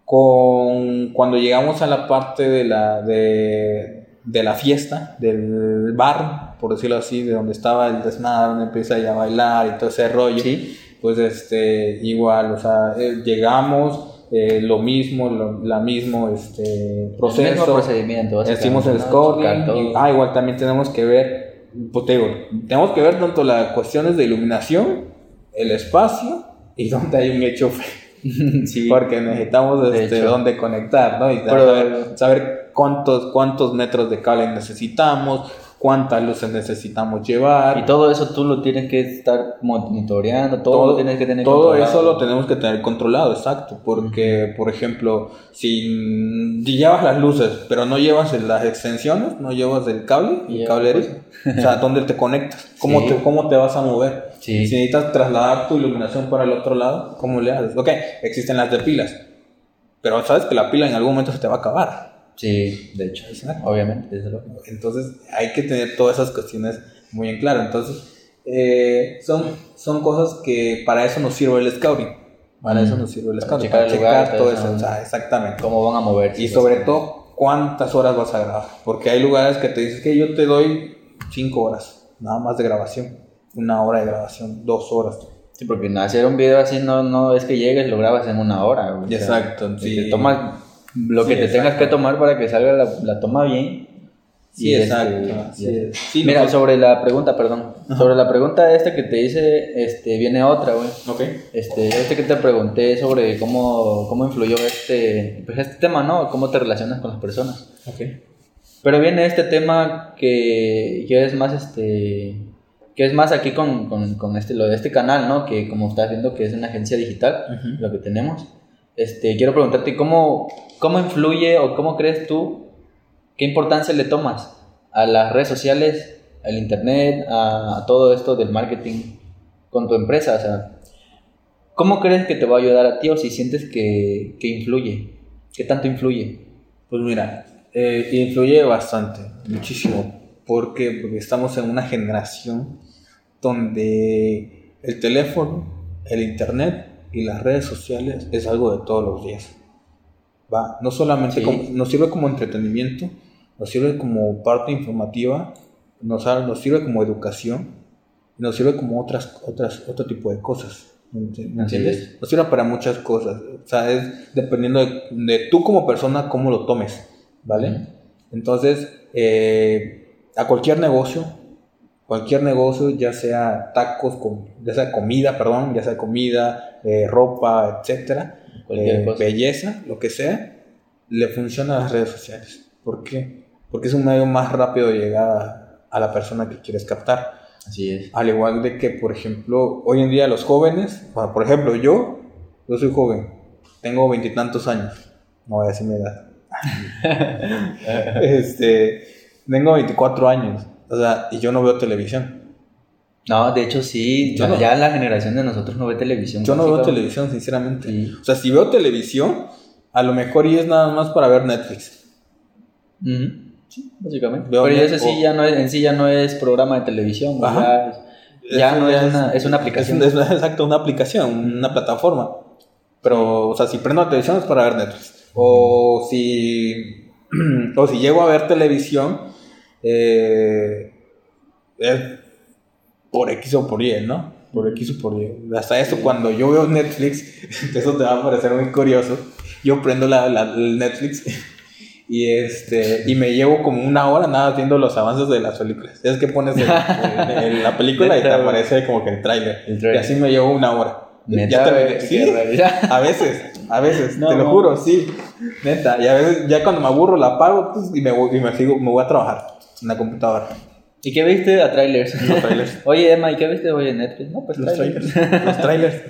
Con, cuando llegamos a la parte de la, de, de la fiesta, del bar, por decirlo así, de donde estaba el desmadre, donde empieza ya a bailar y todo ese rollo, Sí. pues este, igual, o sea, eh, llegamos, eh, lo mismo, lo, la mismo este, proceso. El mismo procedimiento. Hicimos el scoring. Y- ah, igual también tenemos que ver, pues te digo, tenemos que ver tanto las cuestiones de iluminación, el espacio y [LAUGHS] donde hay un hecho [LAUGHS] sí. porque necesitamos De este, dónde conectar, ¿no? Y Pero- saber, saber cuántos, cuántos metros de cable necesitamos, cuántas luces necesitamos llevar. Y todo eso tú lo tienes que estar monitoreando, todo, lo tienes que tener todo controlado. eso lo tenemos que tener controlado, exacto. Porque, por ejemplo, si llevas las luces, pero no llevas las extensiones, no llevas el cable, Y el ya, cablerío, o sea, [LAUGHS] ¿dónde te conectas? ¿Cómo, Sí. te, ¿Cómo te vas a mover? Sí. Si necesitas trasladar tu iluminación para el otro lado, ¿cómo le haces? Ok, existen las de pilas, pero sabes que la pila en algún momento se te va a acabar. Sí, de hecho, obviamente, desde luego. Entonces hay que tener todas esas cuestiones muy en claro. Entonces, eh, son, son cosas que para eso nos sirve el scouting. Para eso nos sirve el scouting. checar Para lugar, checar todo todo eso. eso. O sea, exactamente. ¿Cómo van a moverse? Y sobre todo, cuántas horas vas a grabar. Porque hay lugares que te dicen que yo te doy cinco horas, nada más de grabación. Una hora de grabación, dos horas. Sí, porque hacer un video así no, no es que llegues, lo grabas en una hora. O sea, Exacto, que sí. Te tomas lo que Sí, te tengas exacto. que tomar para que salga la, la toma bien. Sí, Y, exacto. este, así y- es. Sí, Mira, sobre la pregunta, perdón. Sobre la pregunta esta que te hice, este, viene otra, güey. Ok. Este, este que te pregunté sobre cómo, cómo influyó este, pues este tema, ¿no? Cómo te relacionas con las personas. Ok. Pero viene este tema que, que es más este que es más aquí con, con, con este lo de este canal, ¿no? Que como estás viendo que es una agencia digital, Ujú. lo que tenemos. Este, quiero preguntarte cómo cómo influye o cómo crees tú qué importancia le tomas a las redes sociales, al internet, a, a todo esto del marketing con tu empresa, o sea, ¿cómo crees que te va a ayudar a ti o si sientes que, que influye? ¿Qué tanto influye? Pues mira, eh, influye bastante, muchísimo. ¿Por qué? Porque estamos en una generación donde el teléfono, el internet y las redes sociales es algo de todos los días. Va, no solamente Sí. como- nos sirve como entretenimiento, nos sirve como parte informativa, nos, nos sirve como educación, y nos sirve como otras, otras, otro tipo de cosas. ¿Me entiendes? es. Nos sirve para muchas cosas. O sea, es dependiendo de, de tú como persona, cómo lo tomes. ¿Vale? Entonces, eh, a cualquier negocio, cualquier negocio, ya sea tacos, ya sea comida, perdón, ya sea comida, eh, ropa, etcétera, eh, belleza, lo que sea, le funciona a las redes sociales. ¿Por qué? Porque es un medio más rápido de llegar a, a la persona que quieres captar. Así es. Al igual de que, por ejemplo, hoy en día los jóvenes, bueno, por ejemplo, yo, yo soy joven, tengo veintitantos años, no voy a decir mi edad. [LAUGHS] [LAUGHS] este, tengo 24 años, o sea, y yo no veo televisión. No, de hecho sí, Yo no- ya la generación de nosotros no ve televisión. Yo no veo televisión, sinceramente. Sí. O sea, si veo televisión, a lo mejor y es nada más para ver Netflix. Sí, básicamente. Veo Pero ese sí ya no es, en sí ya no es programa de televisión, ya, ya Eso no es una, es una aplicación. Es, [LAUGHS] exacto, una aplicación, una plataforma. Pero, o sea, si prendo la televisión es para ver Netflix. O si, [CLEARS THROAT] o si llego a ver televisión, eh, es por X o por Y, ¿no? Por X o por Y. Hasta eso, cuando yo veo Netflix, [LAUGHS] eso te va a parecer muy curioso. Yo prendo la, la- el Netflix [LAUGHS] y este y me llevo como una hora nada viendo los avances de las películas. Es que pones el- el- el- la [LAUGHS] película y te aparece como que el tráiler. Y así me llevo una hora. Neta, Ya güey, Sí, a veces, a veces, No, te lo juro, sí. Neta, y a veces ya cuando me aburro la apago pues, y me y me sigo, me voy a trabajar en la computadora. ¿Y qué viste a trailers? Los trailers. [LAUGHS] Oye, Emma, ¿y qué viste hoy en Netflix? No, pues Los trailers. trailers. [LAUGHS] Los trailers.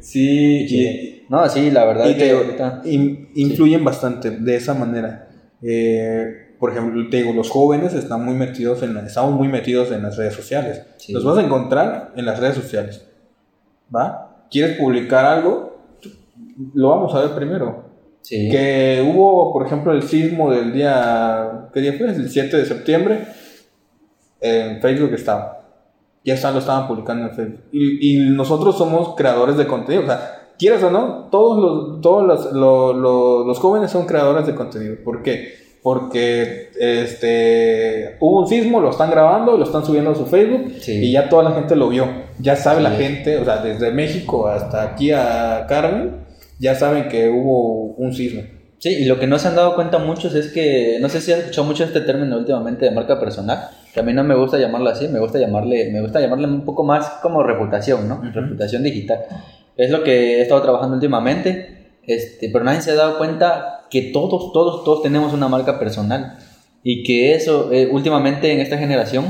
Sí, y, No, sí, la verdad y que te digo, ahorita... in- influyen bastante de esa manera. Eh, por ejemplo, te digo, los jóvenes están muy metidos en, estamos muy metidos en las redes sociales. Sí. Los vas a encontrar en las redes sociales. ¿Va? ¿Quieres publicar algo? Lo vamos a ver primero. Sí. Que hubo, por ejemplo, el sismo del día. ¿Qué día fue? El 7 de septiembre. En Facebook estaba. Ya está, lo estaban publicando en Facebook. Y, y nosotros somos creadores de contenido. O sea, quieras o no, todos los, todos los, lo- lo- los jóvenes son creadores de contenido. ¿Por qué? Porque este, hubo un sismo, lo están grabando, lo están subiendo a su Facebook Sí. y ya toda la gente lo vio. Ya sabe Sí. la gente, o sea, desde México hasta aquí a Carmen, ya saben que hubo un sismo. Sí, y lo que no se han dado cuenta muchos es que, no sé si has escuchado mucho este término últimamente de marca personal, que a mí no me gusta llamarlo así, me gusta llamarle, me gusta llamarle un poco más como reputación, ¿no? Ujú. Reputación digital. Es lo que he estado trabajando últimamente, este, pero nadie se ha dado cuenta que todos, todos, todos tenemos una marca personal y que eso, eh, últimamente en esta generación,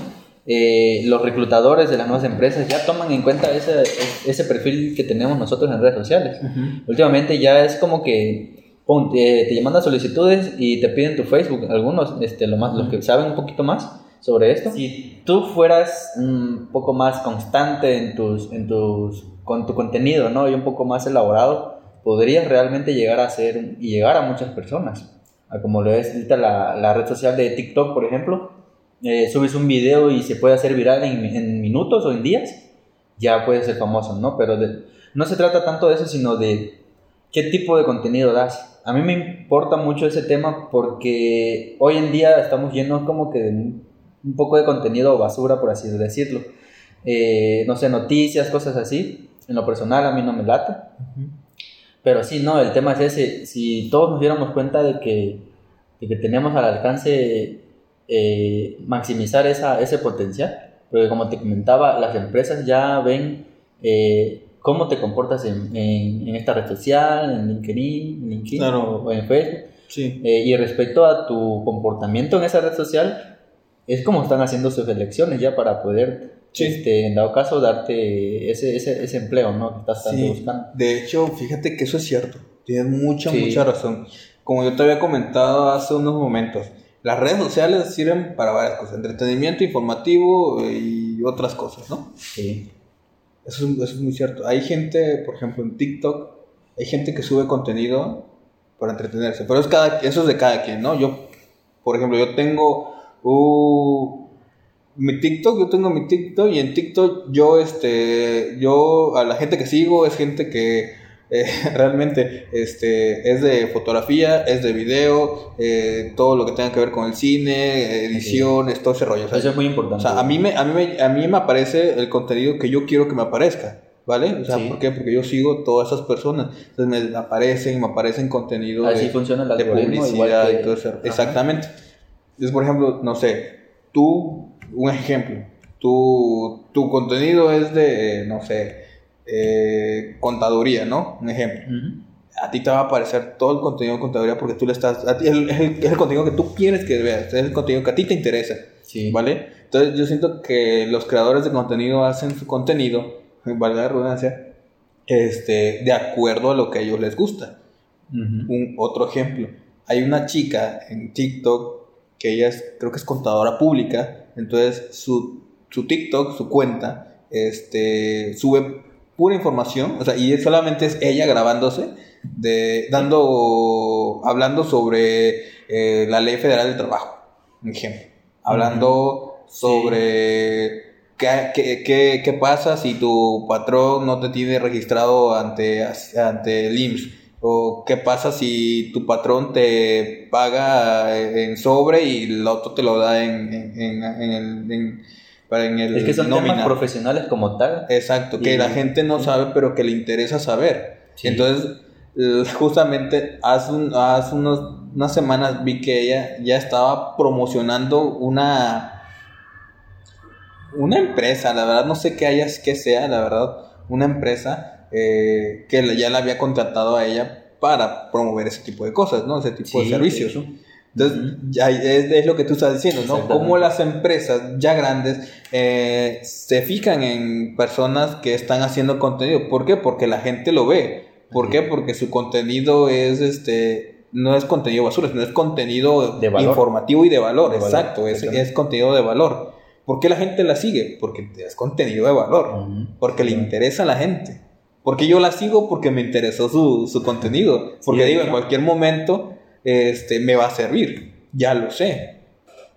eh, los reclutadores de las nuevas empresas ya toman en cuenta ese, ese perfil que tenemos nosotros en redes sociales. Últimamente ya es como que pum, te, te mandan solicitudes y te piden tu Facebook. Algunos, este, lo más, los que saben un poquito más sobre esto. Si tú fueras un poco más constante en tus, en tus, con tu contenido, ¿no? Y un poco más elaborado, podrías realmente llegar a ser y llegar a muchas personas. A como lo es ahorita la, la red social de TikTok, por ejemplo. Eh, subes un video y se puede hacer viral en, en minutos o en días, ya puede ser famoso, ¿no? Pero de- no se trata tanto de eso, sino de qué tipo de contenido das. A mí me importa mucho ese tema porque hoy en día estamos llenos como que de un poco de contenido basura, por así decirlo. Eh, no sé, noticias, cosas así. En lo personal a mí no me late. Pero sí, no, el tema es ese. Si todos nos diéramos cuenta de que, de que tenemos al alcance eh, maximizar esa, ese potencial, porque como te comentaba, las empresas ya ven eh, cómo te comportas en, en, en esta red social, en LinkedIn, LinkedIn Claro. o en Facebook. Sí. Eh, y respecto a tu comportamiento en esa red social, es como están haciendo sus elecciones ya para poder, Sí. este, en dado caso, darte ese, ese, ese empleo ¿no? que estás Sí, buscando. de hecho, fíjate que eso es cierto. Tienes mucha, Sí. mucha razón. Como yo te había comentado hace unos momentos, las redes sociales sirven para varias cosas: entretenimiento, informativo eh, y otras cosas, ¿no? Sí. Eso es, eso es muy cierto. Hay gente, por ejemplo, en TikTok, hay gente que sube contenido para entretenerse, pero es cada, eso es de cada quien, ¿no? Yo, por ejemplo, yo tengo uh, mi TikTok, yo tengo mi TikTok y en TikTok yo, este, yo, a la gente que sigo es gente que eh, [LAUGHS] realmente este, es de fotografía, es de video, eh, todo lo que tenga que ver con el cine, ediciones, todo ese rollo. o sea, Eso es muy importante. o sea, a mí, me, a, mí me, a mí me aparece el contenido que yo quiero que me aparezca, ¿vale? O sea, Sí. ¿por qué? Porque yo sigo todas esas personas. Entonces me aparecen, me aparecen contenido Así de, funciona el de algoritmo. publicidad que- y todo eso. Exactamente. Entonces, por ejemplo, no sé, tú, un ejemplo, tu, tu contenido es de, no sé, eh, contaduría, ¿no? Un ejemplo a ti te va a aparecer todo el contenido de contaduría porque tú le estás. a ti- es, el, es el- es el contenido que tú quieres que veas, es el contenido que a ti te interesa, Sí. ¿vale? Entonces yo siento que los creadores de contenido hacen su contenido, valga la redundancia, este, de acuerdo a lo que a ellos les gusta. Un otro ejemplo, hay una chica en TikTok que ella es, creo que es contadora pública, entonces su, su TikTok, su cuenta, este, sube pura información, o sea, y solamente es ella grabándose, de, dando, hablando sobre eh, la ley federal del trabajo, ejemplo, hablando sobre qué, qué, qué- qué pasa si tu patrón no te tiene registrado ante, ante el IMSS, o qué pasa si tu patrón te paga en sobre y el otro te lo da en, en, en- en el... en- para en el Es que son nómina. temas profesionales como tal. Exacto, que Y- la gente no sabe, pero que le interesa saber. Sí. Entonces, justamente hace, un- hace unos, unas semanas vi que ella ya estaba promocionando una, una empresa, la verdad no sé qué haya, qué sea, la verdad, una empresa eh, que ya la había contratado a ella para promover ese tipo de cosas, ¿no? Ese tipo Sí, de servicios. Entonces, es, es lo que tú estás diciendo, ¿no? Cómo las empresas ya grandes eh, se fijan en personas que están haciendo contenido. ¿Por qué? Porque la gente lo ve. ¿Por qué? Porque su contenido es este no es contenido basura, sino es contenido De valor. informativo y de valor. De valor, Exacto, es, contenido de valor. ¿Por qué la gente la sigue? Porque es contenido de valor. Porque le interesa a la gente. Porque yo la sigo porque me interesó su, su contenido. Porque Sí, digo, en cualquier momento este, me va a servir. Ya lo sé.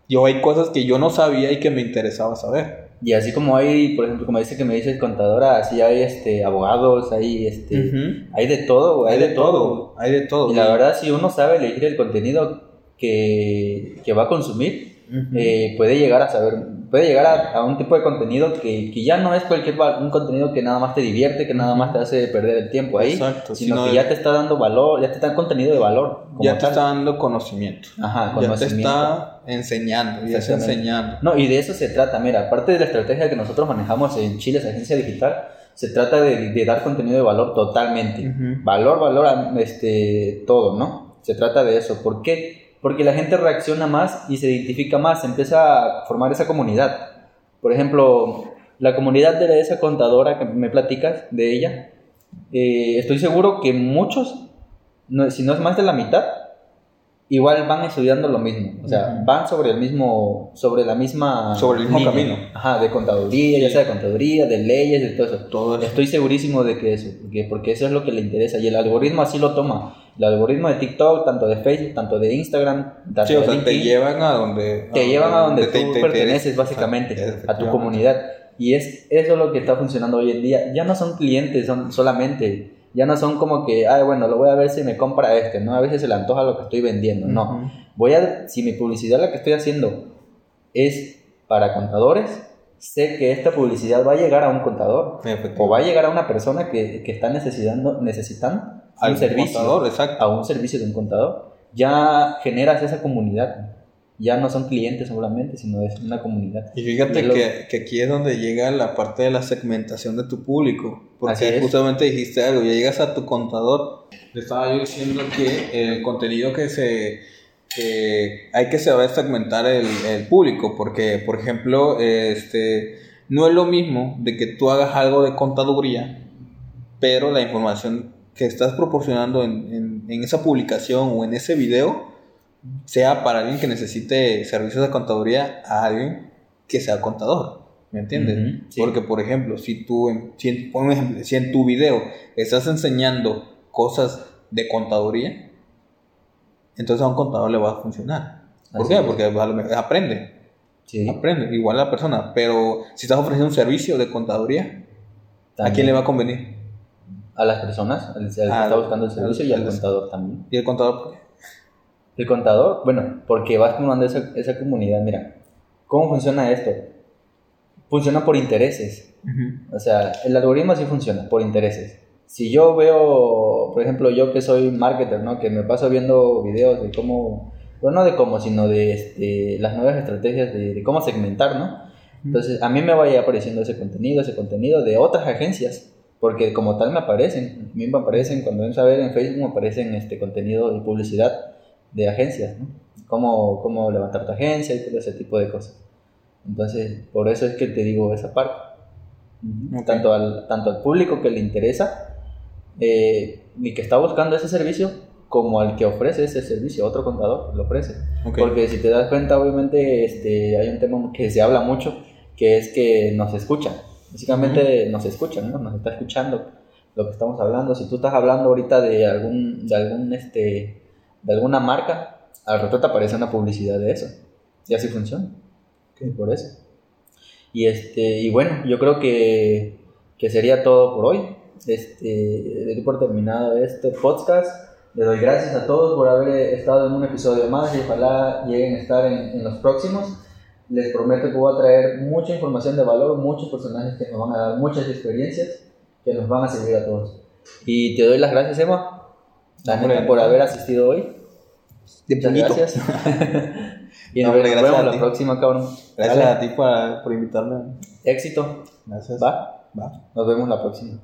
Yo hay cosas que yo no sabía y que me interesaba saber. Y así como hay, por ejemplo, como dice que me dices contadora, así hay este abogados, hay este hay de todo, Hay de todo. Hay de todo. Y la verdad, si uno sabe elegir el contenido que, que va a consumir, eh, puede llegar a saber, puede llegar a, a un tipo de contenido que, que ya no es cualquier un contenido que nada más te divierte, que nada más te hace perder el tiempo ahí, Exacto, sino sino que de- ya te está dando valor, ya te está contenido de valor. como ya te tal. está dando conocimiento. Ajá, Ya te conocimiento. está enseñando. Ya está enseñando. No, y de eso se trata, mira, aparte de la estrategia que nosotros manejamos en Chile, esa agencia digital, se trata de, de dar contenido de valor totalmente. Valor, valor, a- este, todo, ¿no? Se trata de eso. ¿Por qué? Porque la gente reacciona más y se identifica más, se empieza a formar esa comunidad. Por ejemplo, la comunidad de esa contadora que me platicas, de ella, eh, estoy seguro que muchos, no- si no es más de la mitad, igual van estudiando lo mismo. O sea, van sobre el mismo, sobre la misma... Sobre el mismo camino. Ajá, de contaduría, ya sea de contaduría, de leyes, de todo eso. Todo eso. Estoy segurísimo de que eso, porque, porque eso es lo que le interesa y el algoritmo así lo toma. El algoritmo de TikTok, tanto de Facebook, tanto de Instagram, tanto Sí, o de sea, te LinkedIn, llevan a donde... te llevan a donde te- tú te perteneces básicamente, a tu comunidad. Y es eso lo que está funcionando hoy en día. Ya no son clientes, son solamente, ya no son como que, ay, bueno, lo voy a ver si me compra este, ¿no? A veces se le antoja lo que estoy vendiendo, no. Ujú. Voy a, si mi publicidad la que estoy haciendo es para contadores, sé que esta publicidad va a llegar a un contador o va a llegar a una persona que, que está necesitando, necesitando Al un servicio contador, exacto. a un servicio de un contador, ya generas esa comunidad. Ya no son clientes solamente, sino es una comunidad. Y fíjate Es lo- que, que aquí es donde llega la parte de la segmentación de tu público. Porque justamente dijiste algo, ya llegas a tu contador. Le estaba yo diciendo que el contenido que se. que hay que saber segmentar el, el público. Porque, por ejemplo, este. No es lo mismo de que tú hagas algo de contaduría, pero la información que estás proporcionando en, en- en esa publicación o en ese video sea para alguien que necesite servicios de contaduría a alguien que sea contador. ¿Me entiendes? Ujú, sí. Porque, por ejemplo, si tú, si, un ejemplo, si en tu video estás enseñando cosas de contaduría, entonces a un contador le va a funcionar. ¿Por Así qué? es. Porque a aprende, Sí, aprende, igual la persona. Pero si estás ofreciendo un servicio de contaduría, ¿a también. quién le va a convenir? A las personas, al, al que Ah, está buscando el servicio y al contador también. ¿Y el contador por qué? El contador, bueno, porque vas formando esa, esa comunidad. Mira, ¿cómo funciona esto? Funciona por intereses. O sea, el algoritmo sí funciona por intereses. Si yo veo, por ejemplo, yo que soy marketer, ¿no? Que me paso viendo videos de cómo, bueno, no de cómo, sino de este, las nuevas estrategias de, de cómo segmentar, ¿no? Entonces, a mí me vaya apareciendo ese contenido, ese contenido de otras agencias, porque como tal me aparecen, a mí me aparecen, cuando entro a ver en Facebook me aparecen este contenido y publicidad de agencias, ¿no? Cómo, cómo levantar tu agencia y todo ese tipo de cosas. Entonces, por eso es que te digo esa parte. Ok. Tanto, al, tanto al público que le interesa eh, y que está buscando ese servicio, como al que ofrece ese servicio, otro contador lo ofrece. Ok. Porque si te das cuenta, obviamente este, hay un tema que se habla mucho, que es que nos escuchan. Básicamente nos escuchan, ¿no? Nos está escuchando lo que estamos hablando. Si tú estás hablando ahorita de algún, de algún, este, de alguna marca, al rato te aparece una publicidad de eso. Y así funciona. Por eso. Y este, y bueno, yo creo que, que sería todo por hoy. Este, doy por terminado este podcast. Le doy gracias a todos por haber estado en un episodio más y ojalá lleguen a estar en, en los próximos. Les prometo que voy a traer mucha información de valor, muchos personajes que nos van a dar muchas experiencias que nos van a servir a todos. Y te doy las gracias, Emma, la por haber asistido hoy. De Muchas gracias. [LAUGHS] [LAUGHS] y No, nos vemos a la próxima, cabrón. Gracias Dale. a ti por, por invitarme. Éxito. Gracias. ¿Va? Va. Nos vemos la próxima.